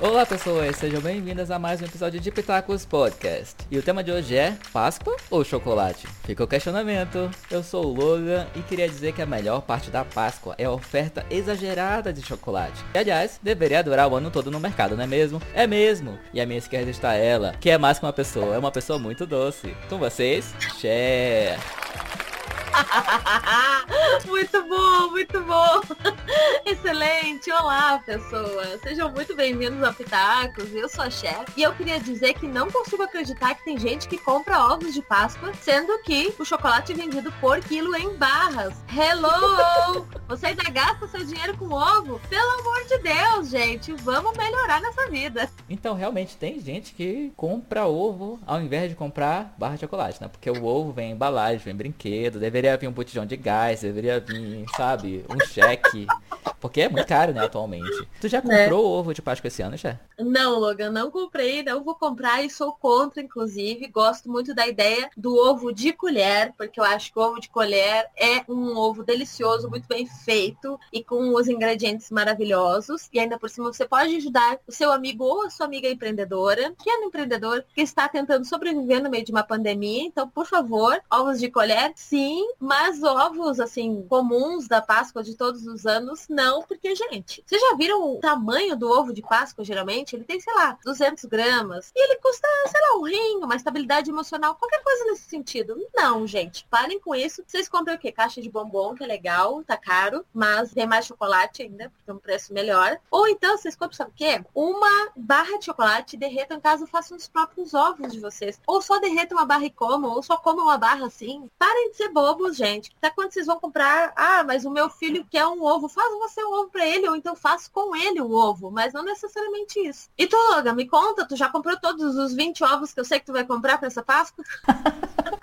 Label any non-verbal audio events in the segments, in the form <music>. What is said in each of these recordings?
Olá pessoas, sejam bem-vindas a mais um episódio de Pitacos Podcast. E o tema de hoje é Páscoa ou chocolate? Fica o questionamento. Eu sou o Logan e queria dizer que a melhor parte da Páscoa é a oferta exagerada de chocolate. E aliás, deveria durar o ano todo no mercado, não é mesmo? É mesmo! E à minha esquerda está ela, que é mais que uma pessoa, é uma pessoa muito doce. Com vocês, Cher. <laughs> muito bom, muito bom. <laughs> Excelente. Olá, pessoas. Sejam muito bem-vindos ao Pitacos. Eu sou a Chef e eu queria dizer que não consigo acreditar que tem gente que compra ovos de Páscoa, sendo que o chocolate é vendido por quilo em barras. Hello! <laughs> Você ainda gasta seu dinheiro com ovo? Pelo amor de Deus, gente. Vamos melhorar nessa vida. Então, realmente tem gente que compra ovo ao invés de comprar barra de chocolate, né? Porque o ovo vem embalagem, vem brinquedo, deveria vir um botijão de gás, deveria vir, sabe, um cheque. Porque é muito caro, né, atualmente. Tu já comprou é. ovo de Páscoa esse ano, já? Não, Logan, não comprei, não vou comprar e sou contra, inclusive. Gosto muito da ideia do ovo de colher, porque eu acho que o ovo de colher é um ovo delicioso, muito bem feito e com os ingredientes maravilhosos. E ainda por cima você pode ajudar o seu amigo ou a sua amiga empreendedora, que é um empreendedor que está tentando sobreviver no meio de uma pandemia. Então, por favor, ovos de colher, sim, mas ovos, assim, comuns da Páscoa de todos os anos, não, porque, gente, vocês já viram o tamanho do ovo de Páscoa, geralmente? Ele tem, sei lá, 200 gramas. E ele custa, sei lá, um rim, uma estabilidade emocional, qualquer coisa nesse sentido. Não, gente, parem com isso. Vocês compram o quê? Caixa de bombom, que é legal, tá caro, mas tem mais chocolate ainda, porque é um preço melhor. Ou então, vocês compram, sabe o quê? Uma barra de chocolate, derretam em casa, façam os próprios ovos de vocês. Ou só derretam uma barra e comam, ou só comam uma barra assim. Parem de ser bobos gente. Até quando vocês vão comprar, ah, mas o meu filho quer um ovo, faz você um ovo para ele, ou então faz com ele o ovo, mas não necessariamente isso. E tu, Logan, me conta, tu já comprou todos os 20 ovos que eu sei que tu vai comprar para essa Páscoa? <laughs>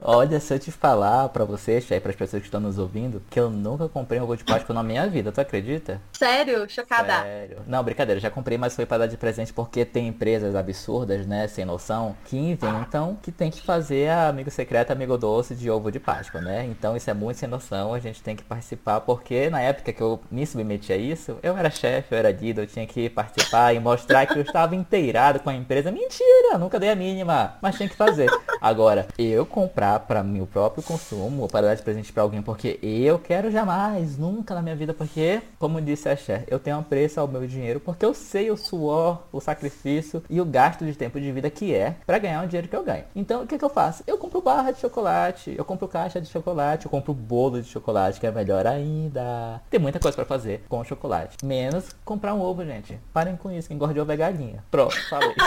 Olha, se eu te falar pra você, Chay, para as pessoas que estão nos ouvindo, que eu nunca comprei um ovo de Páscoa na minha vida, tu acredita? Sério? Chocada. Sério. Não, brincadeira, já comprei, mas foi para dar de presente porque tem empresas absurdas, né, sem noção, que inventam que tem que fazer amigo secreto, amigo doce de ovo de Páscoa, né? Então isso é muito sem noção, a gente tem que participar, porque na época que eu me submeti a isso, eu era chefe, eu era Dido, eu tinha que participar e mostrar que eu estava inteirado com a empresa. Mentira, nunca dei a mínima, mas tinha que fazer. Agora, eu comprar para meu próprio consumo ou para dar de presente para alguém porque eu quero jamais, nunca na minha vida, porque, como disse a Cher, eu tenho um preço ao meu dinheiro porque eu sei o suor, o sacrifício e o gasto de tempo de vida que é para ganhar o dinheiro que eu ganho. Então, o que, que eu faço? Eu compro barra de chocolate, eu compro caixa de chocolate, eu compro bolo de chocolate, que é melhor ainda. Tem muita coisa para fazer com chocolate. Menos comprar um ovo, gente. Parem com isso, quem gosta de ovo é galinha. Pronto, falei. <laughs>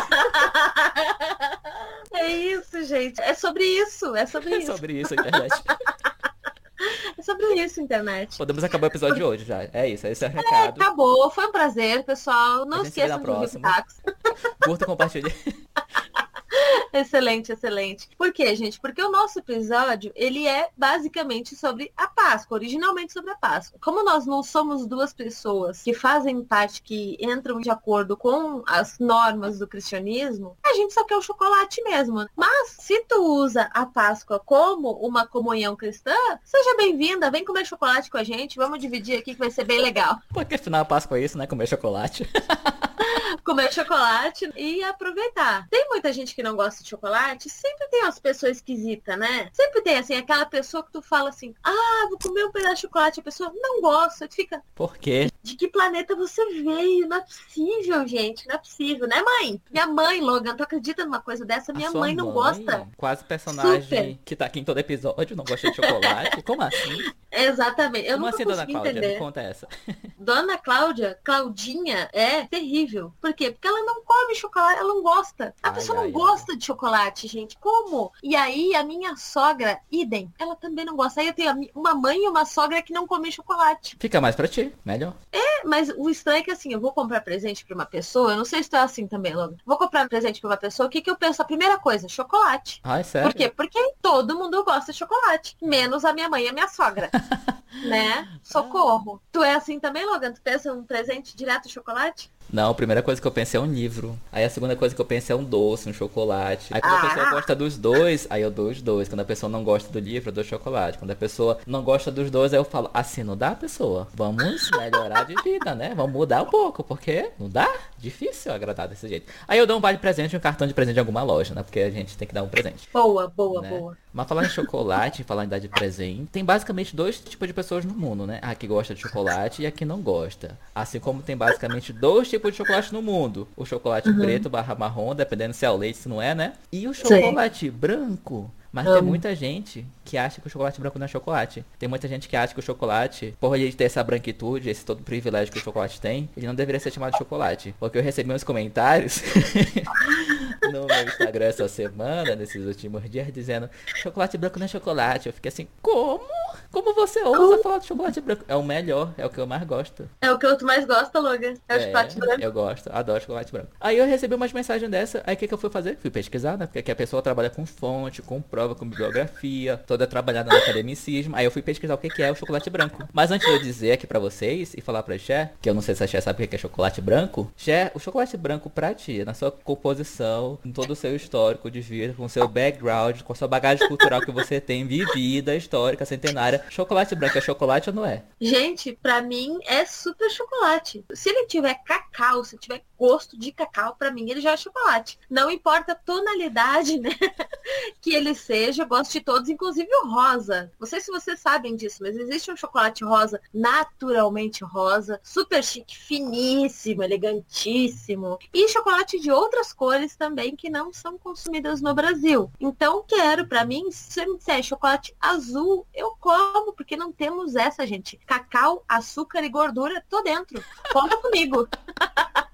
É isso, gente. É sobre isso. É sobre <laughs> é isso. É sobre isso, internet. <laughs> É sobre isso, internet. Podemos acabar o episódio de hoje já. É isso, esse é o é, recado. É, acabou. Foi um prazer, pessoal. Não esqueçam de vir Curta compartilhe. <laughs> <laughs> excelente, excelente. Por quê, gente? Porque o nosso episódio, ele é basicamente sobre a Páscoa, originalmente sobre a Páscoa. Como nós não somos duas pessoas que fazem parte, que entram de acordo com as normas do cristianismo, a gente só quer o chocolate mesmo. Mas se tu usa a Páscoa como uma comunhão cristã, seja bem-vinda, vem comer chocolate com a gente, vamos dividir aqui que vai ser bem legal. Porque afinal a Páscoa é isso, né? Comer chocolate. <laughs> comer chocolate e aproveitar. Tem muita gente que não gosta de chocolate, sempre tem umas pessoas esquisitas, né? Sempre tem, assim, aquela pessoa que tu fala assim, ah, vou comer um pedaço de chocolate, a pessoa não gosta, tu fica... Por quê? De que planeta você veio? Não é possível, gente, não é possível, né, mãe? Minha mãe, Logan, tu acredita numa coisa dessa? Minha mãe não mãe, gosta. Quase personagem Super. que tá aqui em todo episódio, não gosta de chocolate. Como assim? Exatamente. Eu Como nunca assim, Dona Cláudia? Entender. Me conta essa. Dona Cláudia, Claudinha, é terrível. Por quê? Porque ela não come chocolate, ela não gosta. A ai, pessoa ai, não ai. gosta de chocolate, gente. Como? E aí a minha sogra, idem, ela também não gosta. Aí eu tenho uma mãe e uma sogra que não comem chocolate. Fica mais pra ti, melhor. É, mas o estranho é que assim, eu vou comprar presente pra uma pessoa, eu não sei se tu é assim também, Logan. Vou comprar um presente pra uma pessoa, o que que eu penso? A primeira coisa, chocolate. Ah, é sério? Por quê? Porque todo mundo gosta de chocolate, menos a minha mãe e a minha sogra. <laughs> né? Socorro. Tu é assim também, Logan? Tu pensa um presente direto de chocolate? Não, a primeira coisa que eu pensei é um livro. Aí a segunda coisa que eu pensei é um doce, um chocolate. Aí quando ah. a pessoa ah. gosta dos dois, aí eu dou os dois. Quando a pessoa não gosta do livro, eu dou chocolate. Quando a pessoa não gosta dos dois, aí eu falo, assim não dá, pessoa. Vamos melhorar de vida, né? Vamos mudar um pouco, porque não dá? Difícil agradar desse jeito. Aí eu dou um vale presente e um cartão de presente de alguma loja, né? Porque a gente tem que dar um presente. Boa, boa, né? boa. Mas falar em chocolate, <laughs> falar em dar de presente, tem basicamente dois tipos de pessoas no mundo, né? A que gosta de chocolate e a que não gosta. Assim como tem basicamente dois tipos de chocolate no mundo. O chocolate uhum. preto barra marrom, dependendo se é o leite, se não é, né? E o chocolate Sim. branco. Mas Amo. tem muita gente que acha que o chocolate branco não é chocolate. Tem muita gente que acha que o chocolate, por ele ter essa branquitude, esse todo privilégio que o chocolate tem, ele não deveria ser chamado de chocolate. Porque eu recebi uns comentários <laughs> no meu Instagram essa semana, nesses últimos dias, dizendo chocolate branco não é chocolate. Eu fiquei assim, como? Como você ousa Como? falar de chocolate branco? É o melhor, é o que eu mais gosto. É o que tu mais gosta, Logan. É, o é, chocolate branco. Eu gosto, adoro chocolate branco. Aí eu recebi umas mensagens dessa, aí o que, que eu fui fazer? Fui pesquisar, né? Porque aqui a pessoa trabalha com fonte, com prova, com bibliografia, toda trabalhada no academicismo. Aí eu fui pesquisar o que, que é o chocolate branco. Mas antes de eu dizer aqui pra vocês e falar pra Xé, que eu não sei se a Xé sabe o que é chocolate branco, Xé, o chocolate branco pra ti, na sua composição, em todo o seu histórico de vida, com o seu background, com a sua bagagem cultural que você tem, vivida, histórica, centenária, chocolate branco é chocolate ou não é? Gente, pra mim é super chocolate. Se ele tiver cacau, se tiver gosto de cacau, pra mim ele já é chocolate. Não importa a tonalidade, né? <laughs> que ele seja, eu gosto de todos, inclusive o rosa. Não sei se vocês sabem disso, mas existe um chocolate rosa naturalmente rosa, super chique, finíssimo, elegantíssimo. E chocolate de outras cores também que não são consumidas no Brasil. Então, quero, para mim, se você me disser chocolate azul, eu como, porque não temos essa, gente. Cacau, açúcar e gordura, tô dentro. Conta comigo. <laughs>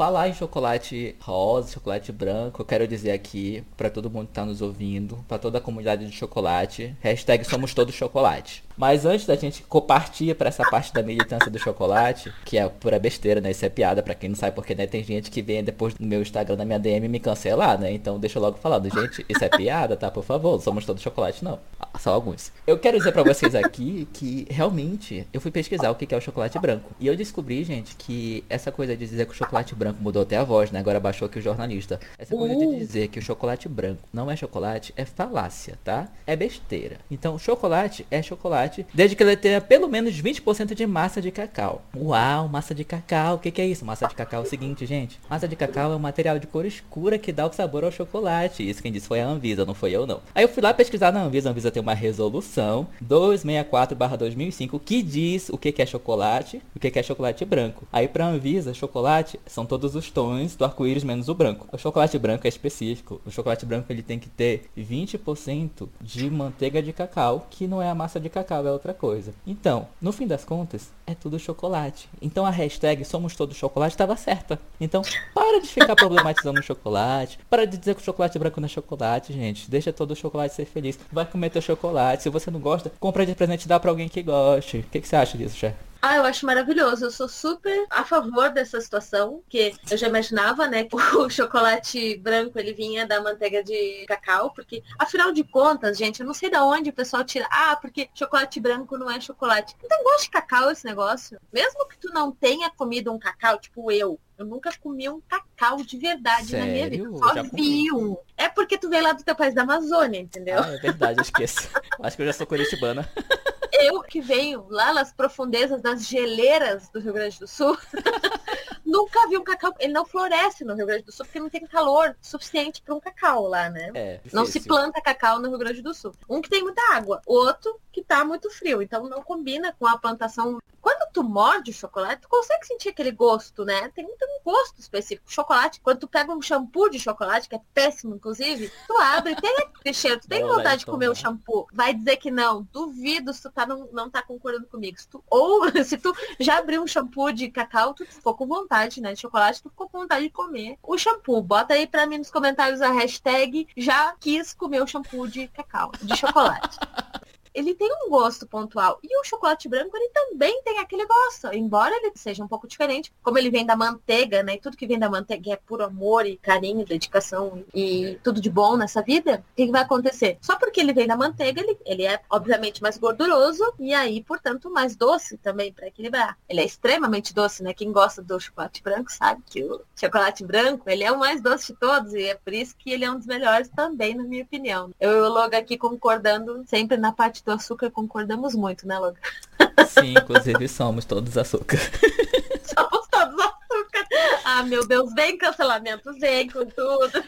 Falar em chocolate rosa, chocolate branco, eu quero dizer aqui para todo mundo que tá nos ouvindo, para toda a comunidade de chocolate, hashtag somos todos chocolate. Mas antes da gente compartilhar para essa parte da militância do chocolate, que é pura besteira, né? Isso é piada para quem não sabe, porque né, tem gente que vem depois do meu Instagram, na minha DM, me cancelar, né? Então deixa eu logo falando, gente, isso é piada, tá? Por favor, somos todos chocolate, não. Ah, só alguns. Eu quero dizer para vocês aqui que realmente eu fui pesquisar o que é o chocolate branco. E eu descobri, gente, que essa coisa de dizer que o chocolate branco mudou até a voz, né? Agora baixou aqui o jornalista. Essa coisa de uh. dizer que o chocolate branco não é chocolate é falácia, tá? É besteira. Então, chocolate é chocolate chocolate, desde que ele tenha pelo menos 20% de massa de cacau. Uau, massa de cacau, o que, que é isso? Massa de cacau é o seguinte, gente. Massa de cacau é um material de cor escura que dá o sabor ao chocolate. Isso quem disse foi a Anvisa, não foi eu não. Aí eu fui lá pesquisar na Anvisa, a Anvisa tem uma resolução 264/2005 que diz o que, que é chocolate, o que, que é chocolate branco. Aí pra Anvisa, chocolate são todos os tons do arco-íris menos o branco. O chocolate branco é específico. O chocolate branco ele tem que ter 20% de manteiga de cacau, que não é a massa de cacau é outra coisa. Então, no fim das contas, é tudo chocolate. Então a hashtag Somos Todos Chocolate estava certa. Então, para de ficar problematizando o chocolate. Para de dizer que o chocolate branco não é chocolate, gente. Deixa todo o chocolate ser feliz. Vai comer teu chocolate. Se você não gosta, compra de presente e dá pra alguém que goste. O que, que você acha disso, chefe? Ah, eu acho maravilhoso. Eu sou super a favor dessa situação, que eu já imaginava, né, <laughs> que o chocolate branco ele vinha da manteiga de cacau, porque afinal de contas, gente, eu não sei da onde o pessoal tira, ah, porque chocolate branco não é chocolate. Então gosto de cacau esse negócio. Mesmo que tu não tenha comido um cacau, tipo eu, eu nunca comi um cacau de verdade Sério? na minha vida. Só vi um. É porque tu veio lá do teu país da Amazônia, entendeu? Ah, é verdade, eu esqueço. <laughs> Acho que eu já sou curitibana. Eu que venho lá nas profundezas das geleiras do Rio Grande do Sul, <laughs> nunca vi um cacau. Ele não floresce no Rio Grande do Sul porque não tem calor suficiente para um cacau lá, né? É, não se planta cacau no Rio Grande do Sul. Um que tem muita água, outro que tá muito frio. Então não combina com a plantação. Tu morde o chocolate, tu consegue sentir aquele gosto, né? Tem, tem um gosto específico. Chocolate, quando tu pega um shampoo de chocolate, que é péssimo, inclusive, tu abre, tem aquele cheiro, tu tem vontade de comer o shampoo. Vai dizer que não. Duvido se tu tá, não, não tá concordando comigo. Se tu, ou <laughs> se tu já abriu um shampoo de cacau, tu ficou com vontade, né? De chocolate, tu ficou com vontade de comer o shampoo. Bota aí pra mim nos comentários a hashtag já quis comer o shampoo de cacau, de chocolate. <laughs> ele tem um gosto pontual. E o chocolate branco, ele também tem aquele gosto. Embora ele seja um pouco diferente, como ele vem da manteiga, né? E tudo que vem da manteiga é puro amor e carinho, dedicação e tudo de bom nessa vida, o que, vai acontecer? Só porque ele vem da manteiga, ele, ele é obviamente mais gorduroso e aí, portanto, mais doce também para equilibrar. Ele é extremamente doce, né? Quem gosta do chocolate branco sabe que o chocolate branco, ele é o mais doce de todos e é por isso que ele é um dos melhores também, na minha opinião. Eu o Loga aqui concordando, sempre na parte do açúcar concordamos muito, né, Loga? Sim, inclusive somos todos açúcar. <laughs> somos todos açúcar. Ah, meu Deus, vem cancelamento, vem com tudo.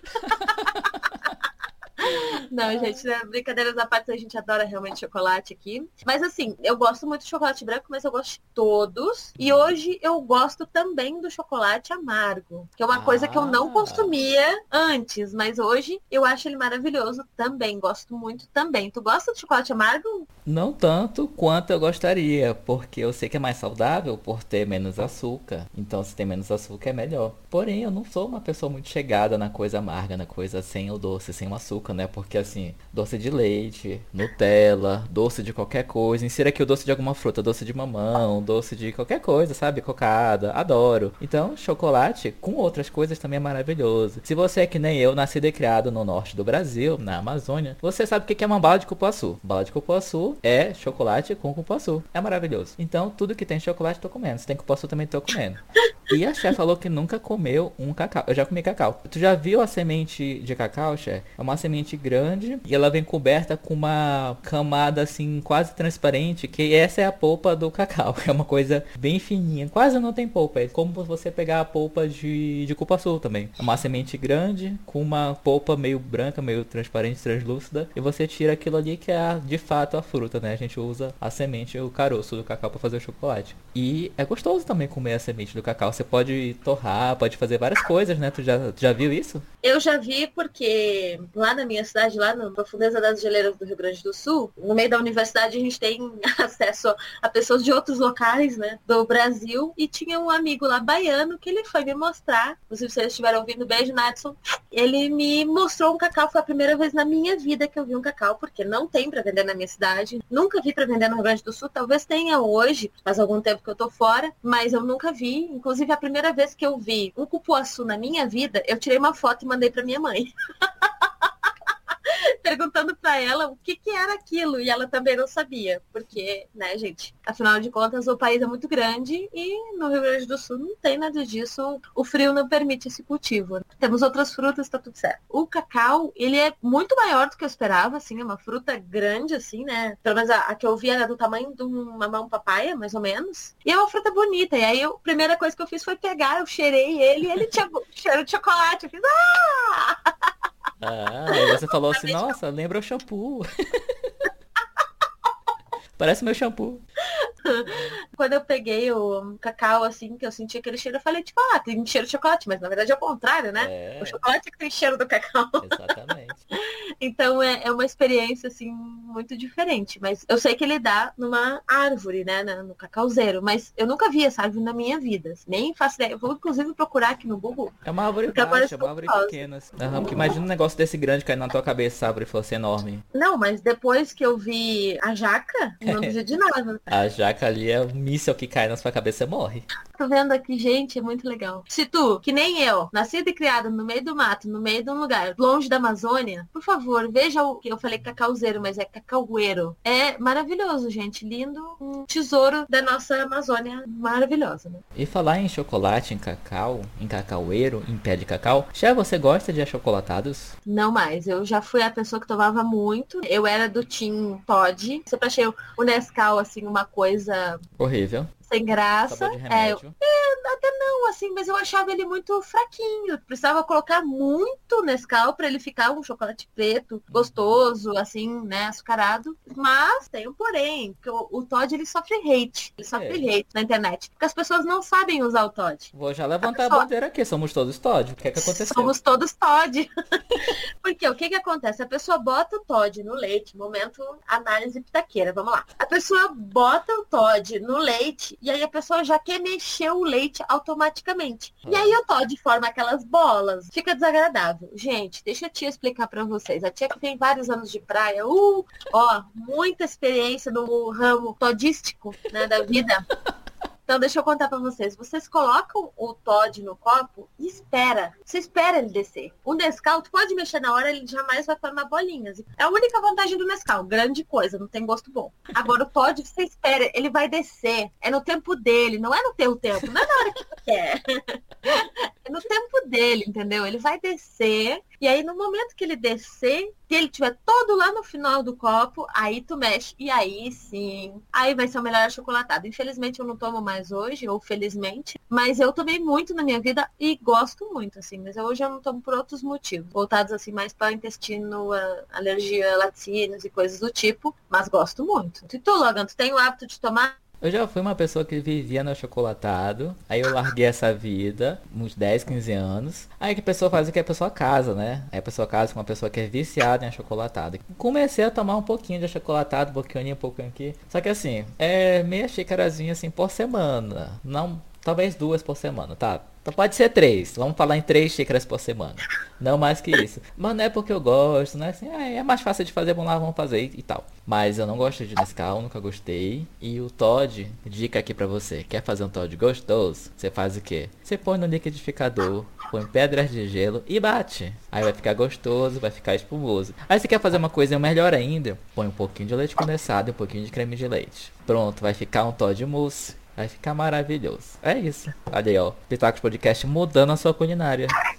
Não, gente, né? brincadeiras à parte, a gente adora realmente chocolate aqui. Mas assim, eu gosto muito de chocolate branco, mas eu gosto de todos. E hoje eu gosto também do chocolate amargo, que é uma ah. coisa que eu não ah. consumia antes, mas hoje eu acho ele maravilhoso também. Gosto muito também. Tu gosta de chocolate amargo? Não tanto quanto eu gostaria, porque eu sei que é mais saudável por ter menos açúcar. Então, se tem menos açúcar, é melhor. Porém, eu não sou uma pessoa muito chegada na coisa amarga, na coisa sem o doce, sem o açúcar, né? Porque assim, doce de leite, Nutella, doce de qualquer coisa. Insira aqui o doce de alguma fruta, doce de mamão, doce de qualquer coisa, sabe? Cocada, adoro. Então, chocolate com outras coisas também é maravilhoso. Se você é que nem eu, nascido e criado no norte do Brasil, na Amazônia, você sabe o que é uma bala de cupuaçu. Bala de cupuaçu é chocolate com cupuaçu. É maravilhoso. Então, tudo que tem chocolate, tô comendo. Se tem cupuaçu, também tô comendo. E a chefe falou que nunca comeu um cacau. Eu já comi cacau. Tu já viu a semente de cacau, chefe? É uma semente grande e ela vem coberta com uma camada assim quase transparente, que essa é a polpa do cacau. <laughs> É uma coisa bem fininha, quase não tem polpa. É como você pegar a polpa de, de cupuaçu também. É uma semente grande com uma polpa meio branca, meio transparente, translúcida, e você tira aquilo ali que é de fato a fruta, né? A gente usa a semente, o caroço do cacau para fazer o chocolate. E é gostoso também comer a semente do cacau. Você pode torrar, pode fazer várias coisas, né? Tu já, tu já viu isso? Eu já vi porque lá na minha cidade, lá na profundeza das geleiras do Rio Grande do Sul, no meio da universidade a gente tem <laughs> acesso a pessoas de outros locais, né, do Brasil, e tinha um amigo lá baiano que ele foi me mostrar, se eles estiveram ouvindo, beijo, Nadson, ele me mostrou um cacau, foi a primeira vez na minha vida que eu vi um cacau, porque não tem para vender na minha cidade, nunca vi para vender no Rio Grande do Sul, talvez tenha hoje, faz algum tempo que eu tô fora, mas eu nunca vi, inclusive a primeira vez que eu vi um cupuaçu na minha vida, eu tirei uma foto e mandei para minha mãe. <laughs> perguntando para ela o que, que era aquilo e ela também não sabia, porque, né, gente, afinal de contas o país é muito grande e no Rio Grande do Sul não tem nada disso, o frio não permite esse cultivo. Temos outras frutas, tá tudo certo. O cacau, ele é muito maior do que eu esperava, assim, é uma fruta grande, assim, né? Pelo menos a, a que eu vi era do tamanho de uma mão papaya, mais ou menos. E é uma fruta bonita. E aí eu, a primeira coisa que eu fiz foi pegar, eu cheirei ele e ele tinha <laughs> cheiro de chocolate. Eu fiz, ah! Ah, aí você falou assim, nossa, lembra o shampoo. <laughs> Parece meu shampoo. <laughs> Quando eu peguei o cacau, assim, que eu senti aquele cheiro, eu falei, tipo, ah, tem cheiro de chocolate, mas na verdade é o contrário, né? É. O chocolate é que tem cheiro do cacau. <laughs> Exatamente. então é, é uma experiência, assim, muito diferente. Mas eu sei que ele dá numa árvore, né? No cacauzeiro. Mas eu nunca vi essa árvore na minha vida. Nem faço ideia. Eu vou, inclusive, procurar aqui no Google. É uma árvore baixa, é uma árvore pequena. Uhum, porque imagina um negócio desse grande cair na tua cabeça, árvore fosse enorme. Não, mas depois que eu vi a jaca, não <laughs> duvido de nada. A jaca ali é um míssel que cai na sua cabeça e morre. Tô vendo aqui, gente, é muito legal. Se tu, que nem eu, nascido e criado no meio do mato, no meio de um lugar longe da Amazônia, por favor, veja o que eu falei cacauzeiro, mas é cacaueiro. É maravilhoso, gente. Lindo. Um tesouro da nossa Amazônia maravilhosa, né? E falar em chocolate, em cacau, em cacaueiro, em pé de cacau, já você gosta de achocolatados? Não mais. Eu já fui a pessoa que tomava muito. Eu era do Team Todd. Sempre achei o Nescau, assim, uma coisa... Horrível sem graça. É, é, até não, assim, mas eu achava ele muito fraquinho. Precisava colocar muito Nescau para ele ficar um chocolate preto, gostoso, assim, né, açucarado. Mas tem um porém, que o, o Todd ele sofre hate. Ele sofre é. hate na internet. Porque as pessoas não sabem usar o Todd. Vou já levantar a, pessoa... a bandeira aqui, somos todos Todd. O que é que aconteceu? Somos todos Todd. <laughs> porque o que que acontece? A pessoa bota o Todd no leite, momento análise pitaqueira, vamos lá. A pessoa bota o Todd no leite e aí a pessoa já quer mexer o leite automaticamente. E aí o Todd forma aquelas bolas. Fica desagradável. Gente, deixa a tia explicar para vocês. A tia que tem vários anos de praia, uh, ó, muita experiência no ramo todístico, né, da vida. <laughs> Então deixa eu contar para vocês. Vocês colocam o Todd no copo e espera. Você espera ele descer. O Nescau, tu pode mexer na hora, ele jamais vai formar bolinhas. É a única vantagem do Nescau. Grande coisa, não tem gosto bom. Agora o Todd, você espera, ele vai descer. É no tempo dele, não é no teu tempo, não é na hora que tu quer. É no tempo dele, entendeu? Ele vai descer e aí, no momento que ele descer, que ele tiver todo lá no final do copo, aí tu mexe. E aí sim, aí vai ser o melhor achocolatado. Infelizmente eu não tomo mais hoje, ou felizmente, mas eu tomei muito na minha vida e gosto muito, assim. Mas hoje eu não tomo por outros motivos, voltados assim mais para intestino, alergia a laticínios e coisas do tipo, mas gosto muito. E tu, Logan, tu tem o hábito de tomar eu já fui uma pessoa que vivia no chocolatado. Aí eu larguei essa vida, uns 10, 15 anos. Aí que a pessoa faz o que a pessoa casa, né? Aí a pessoa casa com uma pessoa que é viciada em achocolatado. Comecei a tomar um pouquinho de achocolatado, um pouquinho, um pouquinho aqui. Só que assim, é meia xícarazinha assim por semana. Não, talvez duas por semana, tá? Então pode ser três. Vamos falar em três xícaras por semana. Não mais que isso. Mas não é porque eu gosto, né? Assim, ah, é mais fácil de fazer, vamos lá, vamos fazer e, tal. Mas eu não gosto de Nescau, nunca gostei. E o Todd, dica aqui pra você. Quer fazer um Todd gostoso? Você faz o quê? Você põe no liquidificador, põe pedras de gelo e bate. Aí vai ficar gostoso, vai ficar espumoso. Aí você quer fazer uma coisa melhor ainda? Põe um pouquinho de leite condensado e um pouquinho de creme de leite. Pronto, vai ficar um Todd mousse Vai ficar maravilhoso. É isso. Olha aí, ó. Pitacos Podcast mudando a sua culinária. <laughs>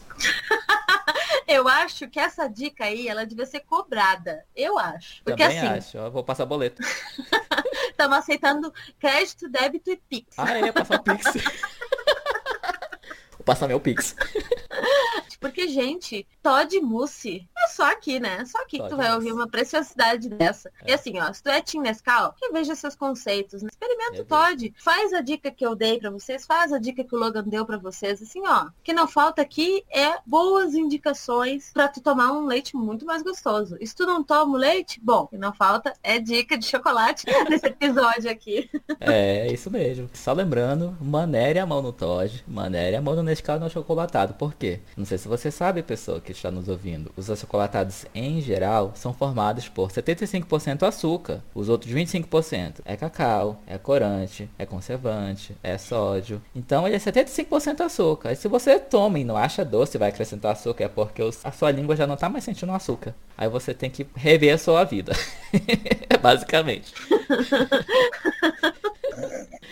Eu acho que essa dica aí, ela devia ser cobrada. Eu acho. Porque Também assim. acho. Eu vou passar boleto. <laughs> Estamos aceitando crédito, débito e Pix. Ah, ia passar Pix. <laughs> vou passar meu Pix. Porque, gente, Todd Mousse é só aqui, né? Só aqui Todd que tu vai ouvir uma preciosidade dessa. É. E assim, ó, se tu é Team Nescau, reveja seus conceitos. Né? Experimenta o Todd. Faz a dica que eu dei para vocês, faz a dica que o Logan deu para vocês. Assim, ó, o que não falta aqui é boas indicações para tu tomar um leite muito mais gostoso. E se tu não toma o leite, bom, o que não falta é dica de chocolate <laughs> nesse episódio aqui. É, isso mesmo. Só lembrando, manere a mão no Todd, manere a mão no Nescau no chocolatado. Por quê? Não sei se você sabe, pessoa que está nos ouvindo, os achocolatados em geral são formados por 75% açúcar, os outros 25% é cacau, é corante, é conservante, é sódio. Então ele é 75% açúcar. E se você toma e não acha doce e vai acrescentar açúcar, é porque a sua língua já não está mais sentindo açúcar. Aí você tem que rever a sua vida. <laughs> Basicamente. <laughs>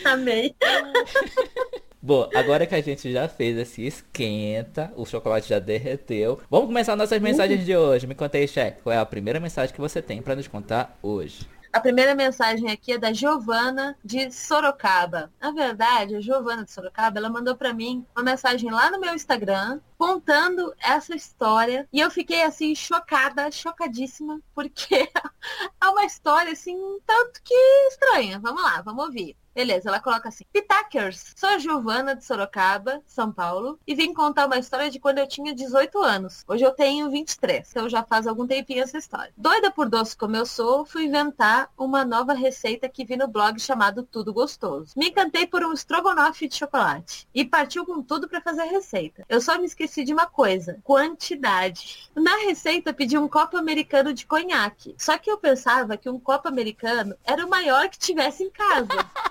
Amei. <laughs> Bom, agora que a gente já fez esse esquenta, o chocolate já derreteu. Vamos começar nossas mensagens de hoje. Me conta aí, chefe, qual é a primeira mensagem que você tem para nos contar hoje? A primeira mensagem aqui é da Giovana de Sorocaba. Na verdade, a Giovana de Sorocaba, ela mandou para mim uma mensagem lá no meu Instagram contando essa história e eu fiquei assim chocada, chocadíssima, porque <laughs> é uma história assim tanto que estranha. Vamos lá, vamos ouvir. Beleza, ela coloca assim: Pitakers, sou a Giovana de Sorocaba, São Paulo, e vim contar uma história de quando eu tinha 18 anos. Hoje eu tenho 23, então já faz algum tempinho essa história. Doida por doce como eu sou, fui inventar uma nova receita que vi no blog chamado Tudo Gostoso. Me encantei por um estrogonofe de chocolate e partiu com tudo para fazer a receita. Eu só me esqueci de uma coisa: quantidade. Na receita pedi um copo americano de conhaque. Só que eu pensava que um copo americano era o maior que tivesse em casa. <laughs>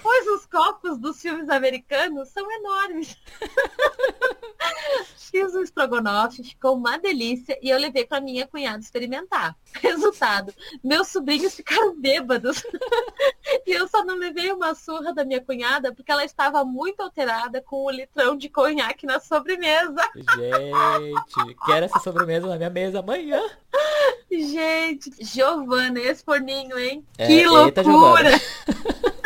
pois os copos dos filmes americanos são enormes. <laughs> Fiz o estrogonofe, ficou uma delícia e eu levei para minha cunhada experimentar. Resultado, meus sobrinhos ficaram bêbados. <laughs> e eu só não levei uma surra da minha cunhada porque ela estava muito alterada com o litrão de conhaque na sobremesa. Gente, quero essa sobremesa na minha mesa amanhã. Gente, Giovana, esse forninho, hein? É, que loucura! <laughs>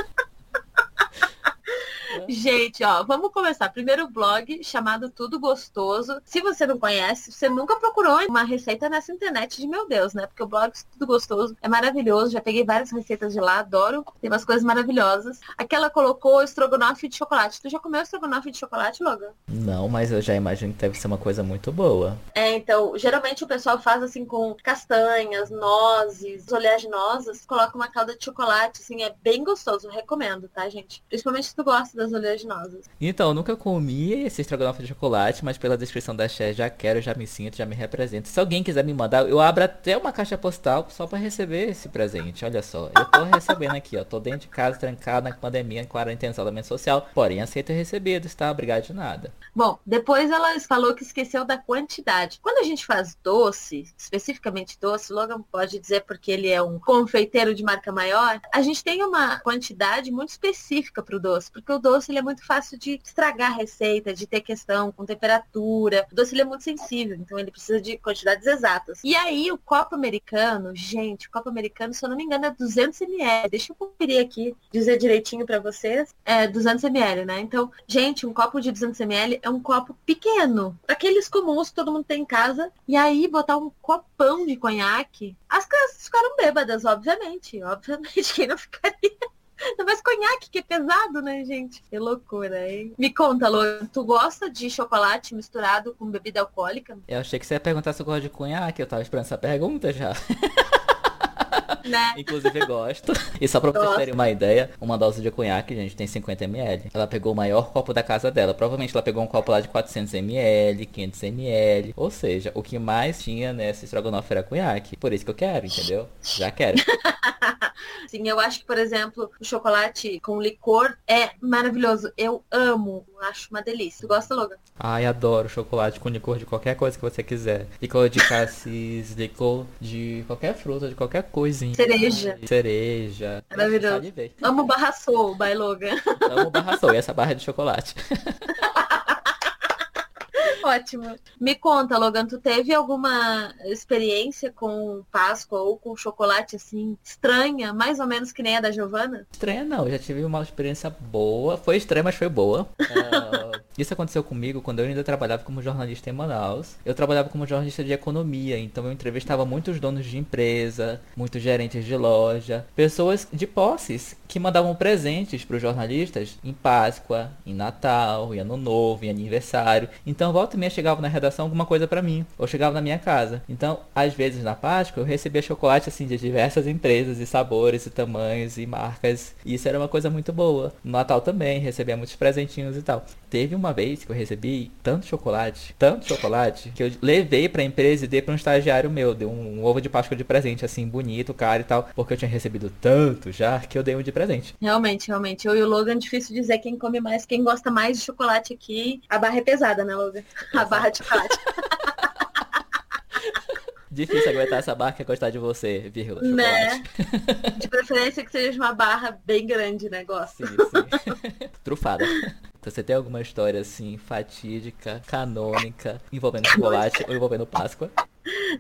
Gente, ó, vamos começar. Primeiro blog chamado Tudo Gostoso. Se você não conhece, você nunca procurou uma receita nessa internet de meu Deus, né? Porque o blog Tudo Gostoso é maravilhoso. Já peguei várias receitas de lá, adoro. Tem umas coisas maravilhosas. Aqui ela colocou estrogonofe de chocolate. Tu já comeu estrogonofe de chocolate, Logan? Não, mas eu já imagino que deve ser uma coisa muito boa. É, então, geralmente o pessoal faz assim com castanhas, nozes, oleaginosas, coloca uma calda de chocolate, assim, é bem gostoso. Recomendo, tá, gente? Principalmente se tu gosta das oleaginosas. Então, eu nunca comi esse estrogonofe de chocolate, mas pela descrição da Cher já quero, já me sinto, já me represento. Se alguém quiser me mandar, eu abro até uma caixa postal só para receber esse presente. Olha só, eu tô recebendo aqui, ó. Tô dentro de casa, trancado na pandemia, em quarentena, isolamento social. Porém, aceito recebido, está? Obrigado de nada. Bom, depois ela falou que esqueceu da quantidade. Quando a gente faz doce, especificamente doce, Logan pode dizer porque ele é um confeiteiro de marca maior, a gente tem uma quantidade muito específica para o doce, porque o doce ele é muito fácil de estragar a receita, de ter questão com temperatura. O doce ele é muito sensível, então ele precisa de quantidades exatas. E aí o copo americano, gente, o copo americano, se eu não me engano, é 200 ml. Deixa eu conferir aqui, dizer direitinho para vocês. É 200 ml, né? Então, gente, um copo de 200 ml é um copo pequeno, aqueles comuns que todo mundo tem em casa. E aí botar um copão de conhaque, as crianças ficaram bêbadas, obviamente. Obviamente, <laughs> quem não ficaria? Não, <laughs> mas conhaque que é pesado, né, gente? Que loucura, hein? Me conta, Lô, tu gosta de chocolate misturado com bebida alcoólica? Eu achei que você ia perguntar se eu gosto de conhaque, eu tava esperando essa pergunta já. <laughs> Né? Inclusive eu gosto. <laughs> E só pra vocês terem uma ideia, uma dose de conhaque, gente, tem 50ml. Ela pegou o maior copo da casa dela. Provavelmente ela pegou um copo lá de 400ml, 500ml. Ou seja, o que mais tinha nessa estrogonofe era conhaque. Por isso que eu quero, entendeu? Já quero. <laughs> Sim, eu acho que, por exemplo, o chocolate com licor é maravilhoso. Eu amo, acho uma delícia. Tu gosta, Logan? Ai, adoro chocolate com licor de qualquer coisa que você quiser. Licor de cassis, licor de qualquer fruta, de qualquer coisinha. Cereja. Cereja. Maravilhoso. Amo barra soul, by Logan. Amo barra soul e essa barra de chocolate. <laughs> Ótimo. Me conta, Logan, tu teve alguma experiência com Páscoa ou com chocolate assim estranha, mais ou menos que nem a da Giovana? Estranha não, eu já tive uma experiência boa. Foi estranha, mas foi boa. Uh, <laughs> isso aconteceu comigo quando eu ainda trabalhava como jornalista em Manaus. Eu trabalhava como jornalista de economia, então eu entrevistava muitos donos de empresa, muitos gerentes de loja, pessoas de posses que mandavam presentes para os jornalistas em Páscoa, em Natal, em Ano Novo, em aniversário. Então volta e meia chegava na redação alguma coisa para mim, ou chegava na minha casa. Então, às vezes na Páscoa eu recebia chocolate assim de diversas empresas e sabores e tamanhos e marcas. E isso era uma coisa muito boa. No Natal também recebia muitos presentinhos e tal. Teve uma vez que eu recebi tanto chocolate, tanto chocolate, que eu levei pra empresa e dei pra um estagiário meu. Dei um, um ovo de Páscoa de presente, assim, bonito, caro e tal. Porque eu tinha recebido tanto já que eu dei um de presente. Realmente, realmente. Eu e o Logan, difícil dizer quem come mais, quem gosta mais de chocolate aqui. A barra é pesada, né, Logan? A barra de chocolate. <laughs> Difícil aguentar essa barra que é gostar de você, vírgula, né? De preferência que seja uma barra bem grande, né? Gosto. Sim, sim. <laughs> Trufada. Então, você tem alguma história assim, fatídica, canônica, envolvendo chocolate ou envolvendo Páscoa?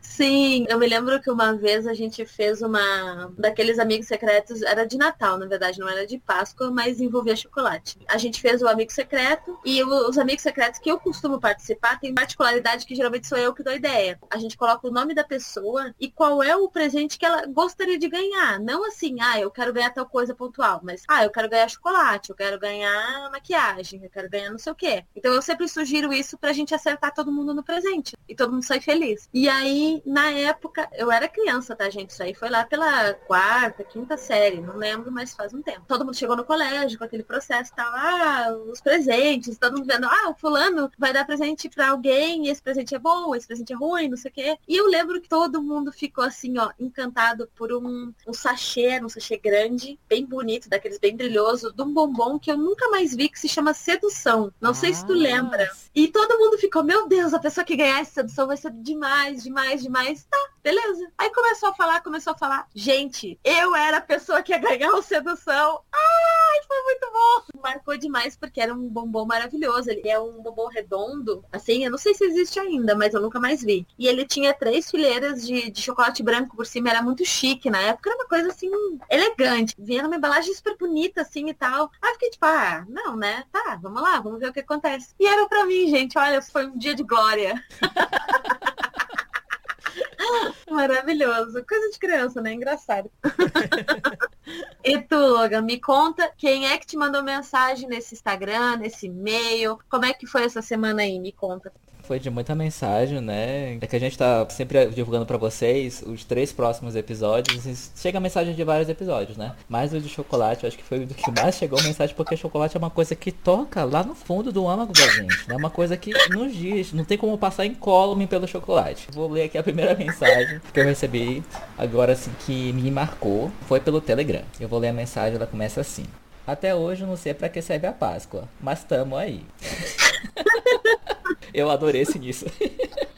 Sim, eu me lembro que uma vez a gente fez uma daqueles amigos secretos, era de Natal, na verdade, não era de Páscoa, mas envolvia chocolate. A gente fez o amigo secreto e os amigos secretos que eu costumo participar tem particularidade que geralmente sou eu que dou ideia. A gente coloca o nome da pessoa e qual é o presente que ela gostaria de ganhar. Não assim, ah, eu quero ganhar tal coisa pontual, mas ah, eu quero ganhar chocolate, eu quero ganhar maquiagem, eu quero ganhar não sei o quê. Então eu sempre sugiro isso pra gente acertar todo mundo no presente e todo mundo sair feliz. E aí, na época, eu era criança, tá, gente? Isso aí foi lá pela quarta, quinta série, não lembro, mas faz um tempo. Todo mundo chegou no colégio com aquele processo tal, ah, os presentes, todo mundo vendo, ah, o fulano vai dar presente pra alguém, esse presente é bom, esse presente é ruim, não sei o quê. E eu lembro que todo mundo ficou assim, ó, encantado por um, um sachê, um sachê grande, bem bonito, daqueles bem brilhosos, de um bombom que eu nunca mais vi, que se chama Sedução. Não ah. sei se tu lembra. E todo mundo ficou, meu Deus, a pessoa que ganhar essa sedução vai ser demais, demais, demais. Tá, beleza. Aí começou a falar, começou a falar. Gente, eu era a pessoa que ia ganhar o sedução. Ai, foi muito bom. Marcou demais porque era um bombom maravilhoso. Ele é um bombom redondo. Assim, eu não sei se existe ainda, mas eu nunca mais vi. E ele tinha três fileiras de, de chocolate branco por cima. Era muito chique na época. Era uma coisa assim, elegante. Vinha numa embalagem super bonita, assim e tal. Aí fiquei tipo, ah, não, né? Tá, vamos lá, vamos ver o que acontece. E era pra mim, gente. Olha, foi um dia de glória. <laughs> Maravilhoso. Coisa de criança, né? Engraçado. <laughs> E tu, Logan, me conta quem é que te mandou mensagem nesse Instagram, nesse e-mail? Como é que foi essa semana aí? Me conta foi de muita mensagem, né? É que a gente tá sempre divulgando para vocês os três próximos episódios. Chega mensagem de vários episódios, né? Mas o de chocolate, eu acho que foi o que mais chegou mensagem, porque chocolate é uma coisa que toca lá no fundo do âmago da gente. É né? uma coisa que nos diz, não tem como passar incólume pelo chocolate. Vou ler aqui a primeira mensagem que eu recebi agora assim que me marcou. Foi pelo Telegram. Eu vou ler a mensagem, ela começa assim. Até hoje eu não sei para que serve a Páscoa, mas tamo aí. <laughs> Eu adorei esse início.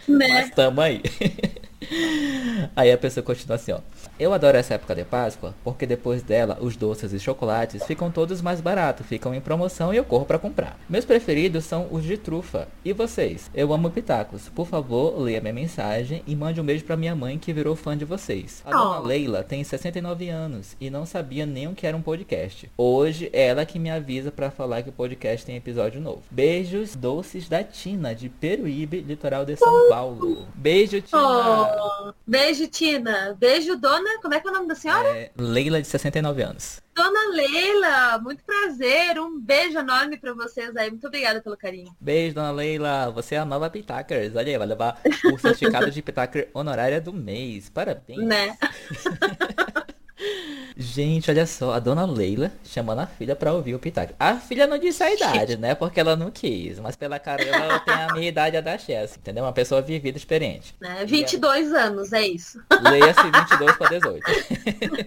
Né? Mas tamo aí. Aí a pessoa continua assim, ó. Eu adoro essa época de Páscoa, porque depois dela, os doces e chocolates ficam todos mais baratos, ficam em promoção e eu corro para comprar. Meus preferidos são os de trufa. E vocês? Eu amo pitacos. Por favor, leia minha mensagem e mande um beijo para minha mãe que virou fã de vocês. A oh. dona Leila tem 69 anos e não sabia nem o que era um podcast. Hoje é ela que me avisa para falar que o podcast tem episódio novo. Beijos doces da Tina, de Peruíbe, litoral de São Paulo. Beijo, Tina! Oh. Beijo, Tina. Beijo, dona Dona, como é que é o nome da senhora? É, Leila, de 69 anos. Dona Leila, muito prazer. Um beijo enorme para vocês aí. Muito obrigada pelo carinho. Beijo, Dona Leila. Você é a nova Pitakers. Olha aí, vai levar o certificado de Pitaker honorária do mês. Parabéns. Né? <laughs> Gente, olha só, a dona Leila chamando a filha pra ouvir o Pitaco. A filha não disse a idade, né? Porque ela não quis. Mas pela cara ela tem a minha idade a da Chess, entendeu? Uma pessoa vivida, experiente. É, 22 anos, é isso. Leia-se 22 para 18.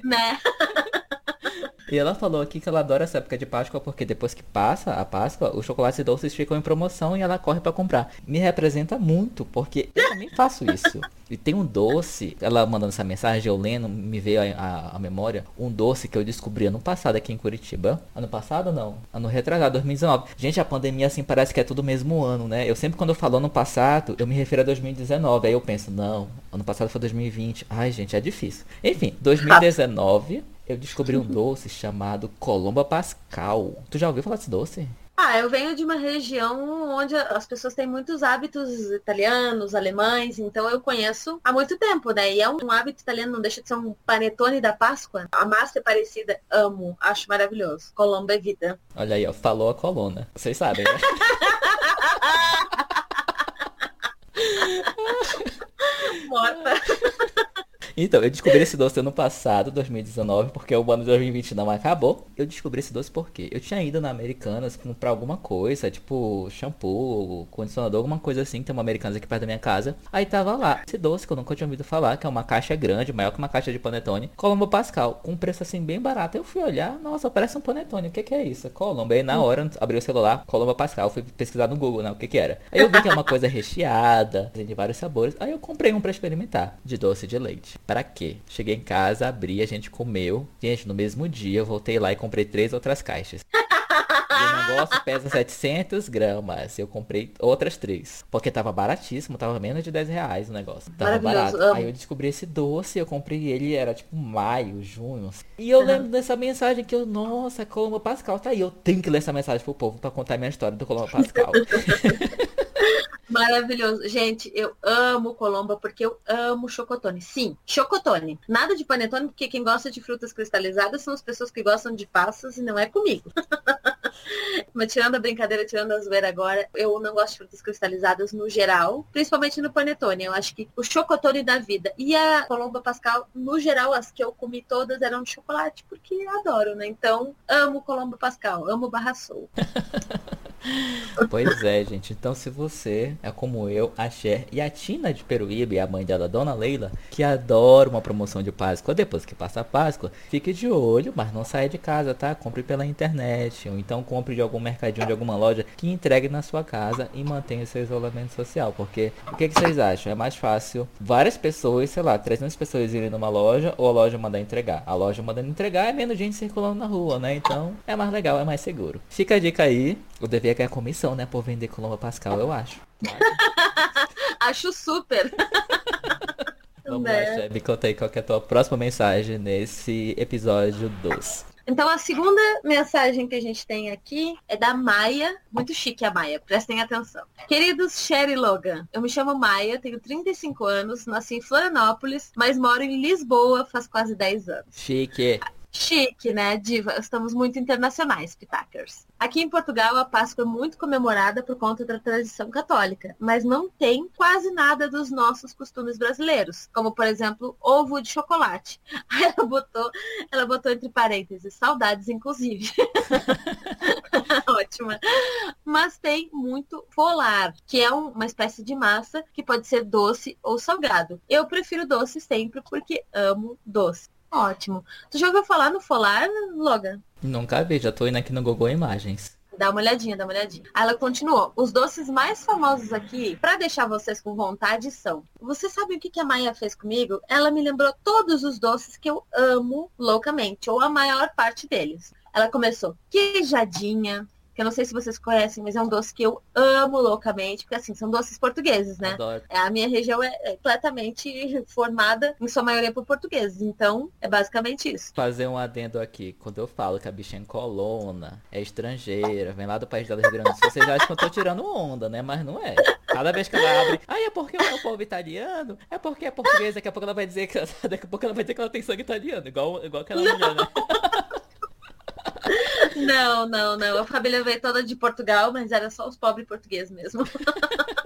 né? <laughs> E ela falou aqui que ela adora essa época de Páscoa porque depois que passa a Páscoa, os chocolates doces ficam em promoção e ela corre para comprar. Me representa muito, porque eu também faço isso. E tem um doce, ela mandando essa mensagem, eu lendo, me veio a, a, a, memória, um doce que eu descobri ano passado aqui em Curitiba. Ano passado não? Ano retrasado, 2019. Gente, a pandemia assim parece que é tudo mesmo ano, né? Eu sempre quando eu falo ano passado, eu me refiro a 2019. Aí eu penso, não, ano passado foi 2020. Ai, gente, é difícil. Enfim, 2019 eu descobri um doce chamado Colomba Pascal. Tu já ouviu falar desse doce? Ah, eu venho de uma região onde as pessoas têm muitos hábitos italianos, alemães, então eu conheço há muito tempo, né? E é um hábito italiano, não deixa de ser um panetone da Páscoa. A massa é parecida, amo, acho maravilhoso. Colomba é vida. Olha aí, ó, falou a coluna. Vocês sabem, né? <laughs> Morta. <laughs> Então, eu descobri esse doce ano passado, 2019, porque o ano de 2020 não acabou. Eu descobri esse doce porque eu tinha ido na Americanas comprar alguma coisa, tipo shampoo, condicionador, alguma coisa assim, tem uma Americanas aqui perto da minha casa. Aí tava lá, esse doce que eu nunca tinha ouvido falar, que é uma caixa grande, maior que uma caixa de panetone, Colombo Pascal, com um preço assim bem barato. Eu fui olhar, nossa, parece um panetone, o que que é isso? Colombo. Aí na hora, abri o celular, Colombo Pascal, fui pesquisar no Google, né, o que que era. Aí eu vi que é uma coisa recheada, de vários sabores. Aí eu comprei um para experimentar, de doce de leite. Para quê? Cheguei em casa, abri, a gente comeu. Gente, no mesmo dia eu voltei lá e comprei três outras caixas. o negócio pesa 700 gramas. Eu comprei outras três. Porque tava baratíssimo, tava menos de 10 reais o negócio. Tava barato. Amo. Aí eu descobri esse doce, eu comprei ele, era tipo maio, junho. E eu uhum. lembro dessa mensagem que eu, nossa, Colombo Pascal tá aí. Eu tenho que ler essa mensagem pro povo pra contar minha história do Colombo Pascal. <laughs> Maravilhoso. Gente, eu amo Colomba porque eu amo chocotone. Sim, chocotone. Nada de panetone, porque quem gosta de frutas cristalizadas são as pessoas que gostam de passas e não é comigo. <laughs> Mas tirando a brincadeira, tirando a zoeira agora, eu não gosto de frutas cristalizadas no geral, principalmente no panetone. Eu acho que o chocotone da vida e a Colomba Pascal, no geral, as que eu comi todas eram de chocolate, porque adoro, né? Então, amo Colomba Pascal, amo Barra Soul. <laughs> pois é, gente. Então, se você é como eu, a Cher e a Tina de Peruíbe, a mãe dela, Dona Leila, que adora uma promoção de Páscoa depois que passa a Páscoa, fique de olho, mas não saia de casa, tá? Compre pela internet, ou então compre de algum mercadinho, de alguma loja que entregue na sua casa e mantenha seu isolamento social. Porque o que, que vocês acham? É mais fácil várias pessoas, sei lá, 300 pessoas irem numa loja ou a loja mandar entregar. A loja mandando entregar é menos gente circulando na rua, né? Então é mais legal, é mais seguro. Fica a dica aí. Eu devia ganhar comissão, né? Por vender Colomba Pascal, eu acho. <laughs> acho super. <laughs> Vamos né? lá, Cheb, conta aí qual é a tua próxima mensagem nesse episódio 2. Então a segunda mensagem que a gente tem aqui é da Maia, muito chique a Maia, prestem atenção. Queridos Sherry Logan, eu me chamo Maia, tenho 35 anos, nasci em Florianópolis, mas moro em Lisboa faz quase 10 anos. Chique. Chique, né, Diva? Estamos muito internacionais, Pitakers. Aqui em Portugal, a Páscoa é muito comemorada por conta da tradição católica, mas não tem quase nada dos nossos costumes brasileiros, como, por exemplo, ovo de chocolate. <laughs> Ela botou, ela botou entre parênteses, saudades, inclusive. <laughs> Ótima. Mas tem muito folar, que é uma espécie de massa que pode ser doce ou salgado. Eu prefiro doce sempre porque amo doce. Ótimo. Tu já ouviu falar no Folar, Logan? Nunca vi, já tô indo aqui no Google Imagens. Dá uma olhadinha, dá uma olhadinha. Aí ela continuou. Os doces mais famosos aqui, para deixar vocês com vontade, são. Você sabe o que, que a Maia fez comigo? Ela me lembrou todos os doces que eu amo loucamente, ou a maior parte deles. Ela começou queijadinha, que eu não sei se vocês conhecem, mas é um doce que eu amo loucamente, porque assim, são doces portugueses, né? Adoro. É, a minha região é, é completamente <laughs> formada, em sua maioria, por portugueses. Então, é basicamente isso. Fazer um adendo aqui. Quando eu falo que a bicha é colona, é estrangeira, vem lá do país dela, Rio Grande do Sul, vocês acham que eu tô tirando onda, né? Mas não é. Cada vez que ela abre, ah, é porque é o povo italiano, é porque é portuguesa, daqui a pouco ela vai dizer que <laughs> daqui a pouco ela vai dizer que ela tem sangue italiano, igual, igual aquela mulher, né? <laughs> Não, não, não. A família veio toda de Portugal, mas era só os pobres portugueses mesmo.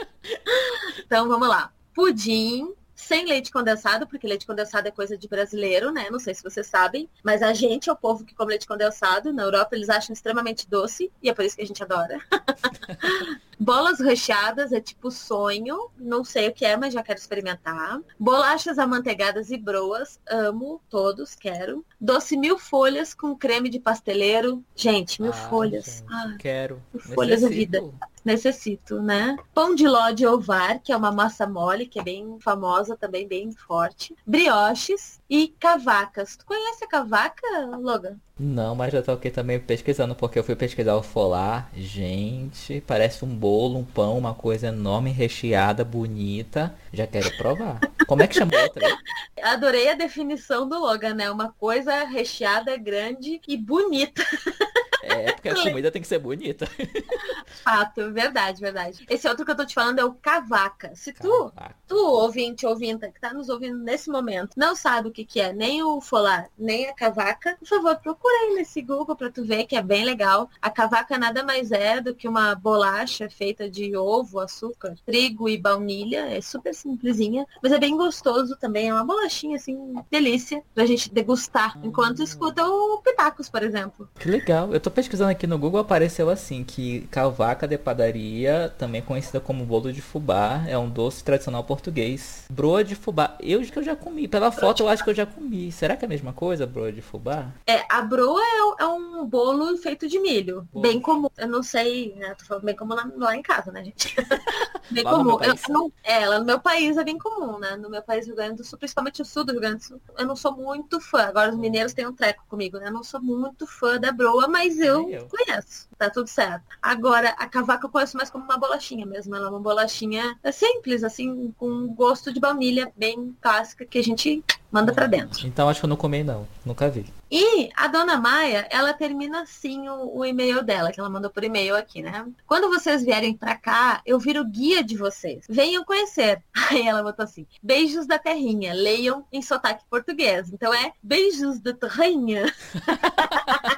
<laughs> então vamos lá. Pudim, sem leite condensado, porque leite condensado é coisa de brasileiro, né? Não sei se vocês sabem, mas a gente é o povo que come leite condensado. Na Europa eles acham extremamente doce e é por isso que a gente adora. <laughs> Bolas recheadas é tipo sonho, não sei o que é, mas já quero experimentar. Bolachas amanteigadas e broas, amo todos, quero. Doce mil folhas com creme de pasteleiro. Gente, mil Ah, folhas. gente, Ah, Quero. mil folhas é vida Necessito. necessito, né? Pão de ló de ovar, que é uma massa mole, que é bem famosa, também bem forte. Brioches e cavacas. Tu conhece a cavaca, Logan? Não, mas já tô aqui também pesquisando, porque eu fui pesquisar o folar. Gente, parece um bolo, um pão, uma coisa enorme, recheada, bonita. Já quero provar. Como é que chama outra? <laughs> Adorei a definição do Logan, né? Uma coisa recheada, grande e bonita. <laughs> É, porque a comida tem que ser bonita. <laughs> Fato, verdade, verdade. Esse outro que eu tô te falando é o cavaca. Se tu Caraca. tu, ouvinte, ouvinta, que tá nos ouvindo nesse momento, não sabe o que que é nem o folar, nem a cavaca, por favor, procura aí nesse Google pra tu ver que é bem legal. A cavaca nada mais é do que uma bolacha feita de ovo, açúcar, trigo e baunilha. É super simplesinha, mas é bem gostoso também. É uma bolachinha, assim, delícia pra gente degustar enquanto escuta o Pitacos, por exemplo. Que legal. Eu tô pesquisando aqui no Google, apareceu assim, que cavaca de padaria, também conhecida como bolo de fubá, é um doce tradicional português. Broa de fubá, eu acho que eu já comi. Pela foto eu acho que eu já comi. Será que é a mesma coisa, broa de fubá? É, a broa é, um- é um bolo feito de milho. Bem comum. Eu não sei, né? Tô falando bem comum lá, lá em casa, né, gente? <laughs> bem Lá comum. país. Eu não, é, lá no meu país é bem comum, né? No meu país, Rio Grande do Sul, principalmente o sul do Rio Grande do Sul, eu não sou muito fã. Agora os mineiros têm um treco comigo, né? Eu não sou muito fã da broa, mas eu, Nem eu. conheço. Tá tudo certo. Agora, a cavaca eu conheço mais como uma bolachinha mesmo. Ela é uma bolachinha simples, assim, com gosto de baunilha bem clássica que a gente manda pra dentro. Então acho que eu não comi não. Nunca vi. E a dona Maia, ela termina assim o, o e-mail dela, que ela mandou por e-mail aqui, né? Quando vocês vierem pra cá, eu viro guia de vocês. Venham conhecer. <laughs> Aí ela botou assim: beijos da terrinha, leiam em sotaque português. Então é beijos da terrinha. <laughs>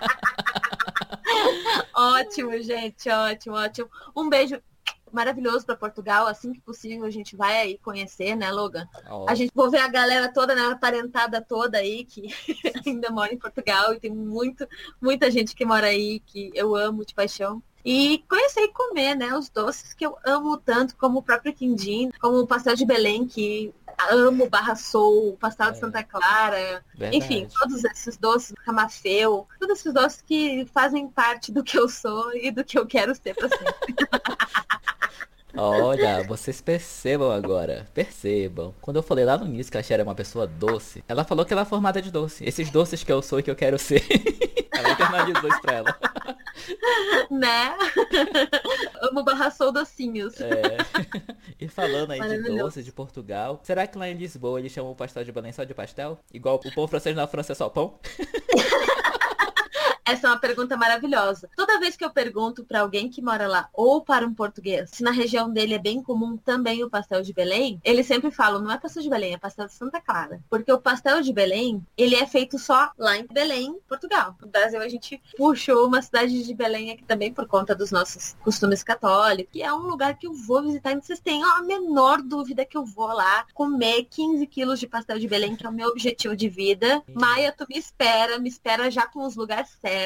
ótimo, gente, ótimo, ótimo. Um beijo maravilhoso pra Portugal. Assim que possível, a gente vai aí conhecer, né, Logan? Ó, A gente vou ver a galera toda, né, a parentada toda aí que <laughs> ainda mora em Portugal e tem muito, muita gente que mora aí que eu amo de paixão. E conhecer e comer, né, os doces que eu amo tanto, como o próprio quindim, como o pastel de Belém, que amo barra sou, o pastel de É. Santa Clara, verdade. enfim, todos esses doces, camafeu, todos esses doces que fazem parte do que eu sou e do que eu quero ser pra sempre. <laughs> Olha, vocês percebam agora, percebam. Quando eu falei lá no início que a Cher é uma pessoa doce, ela falou que ela é formada de doce. Esses doces que eu sou e que eu quero ser. <laughs> ela internalizou isso pra ela. né? amo barra sou docinhos. É. E falando aí de doce de Portugal, será que lá em Lisboa eles chamam o pastel de Belém só de pastel? Igual o pão francês na França é só pão? <laughs> Essa é uma pergunta maravilhosa. Toda vez que eu pergunto para alguém que mora lá ou para um português se na região dele é bem comum também o pastel de Belém, eles sempre falam, não é pastel de Belém, é pastel de Santa Clara. Porque o pastel de Belém, ele é feito só lá em Belém, Portugal. No Brasil a gente puxou uma cidade de Belém aqui também por conta dos nossos costumes católicos. E é um lugar que eu vou visitar e vocês têm a menor dúvida que eu vou lá comer 15 quilos de pastel de Belém, que é o meu objetivo de vida. Maia, tu me espera, me espera já com os lugares certos.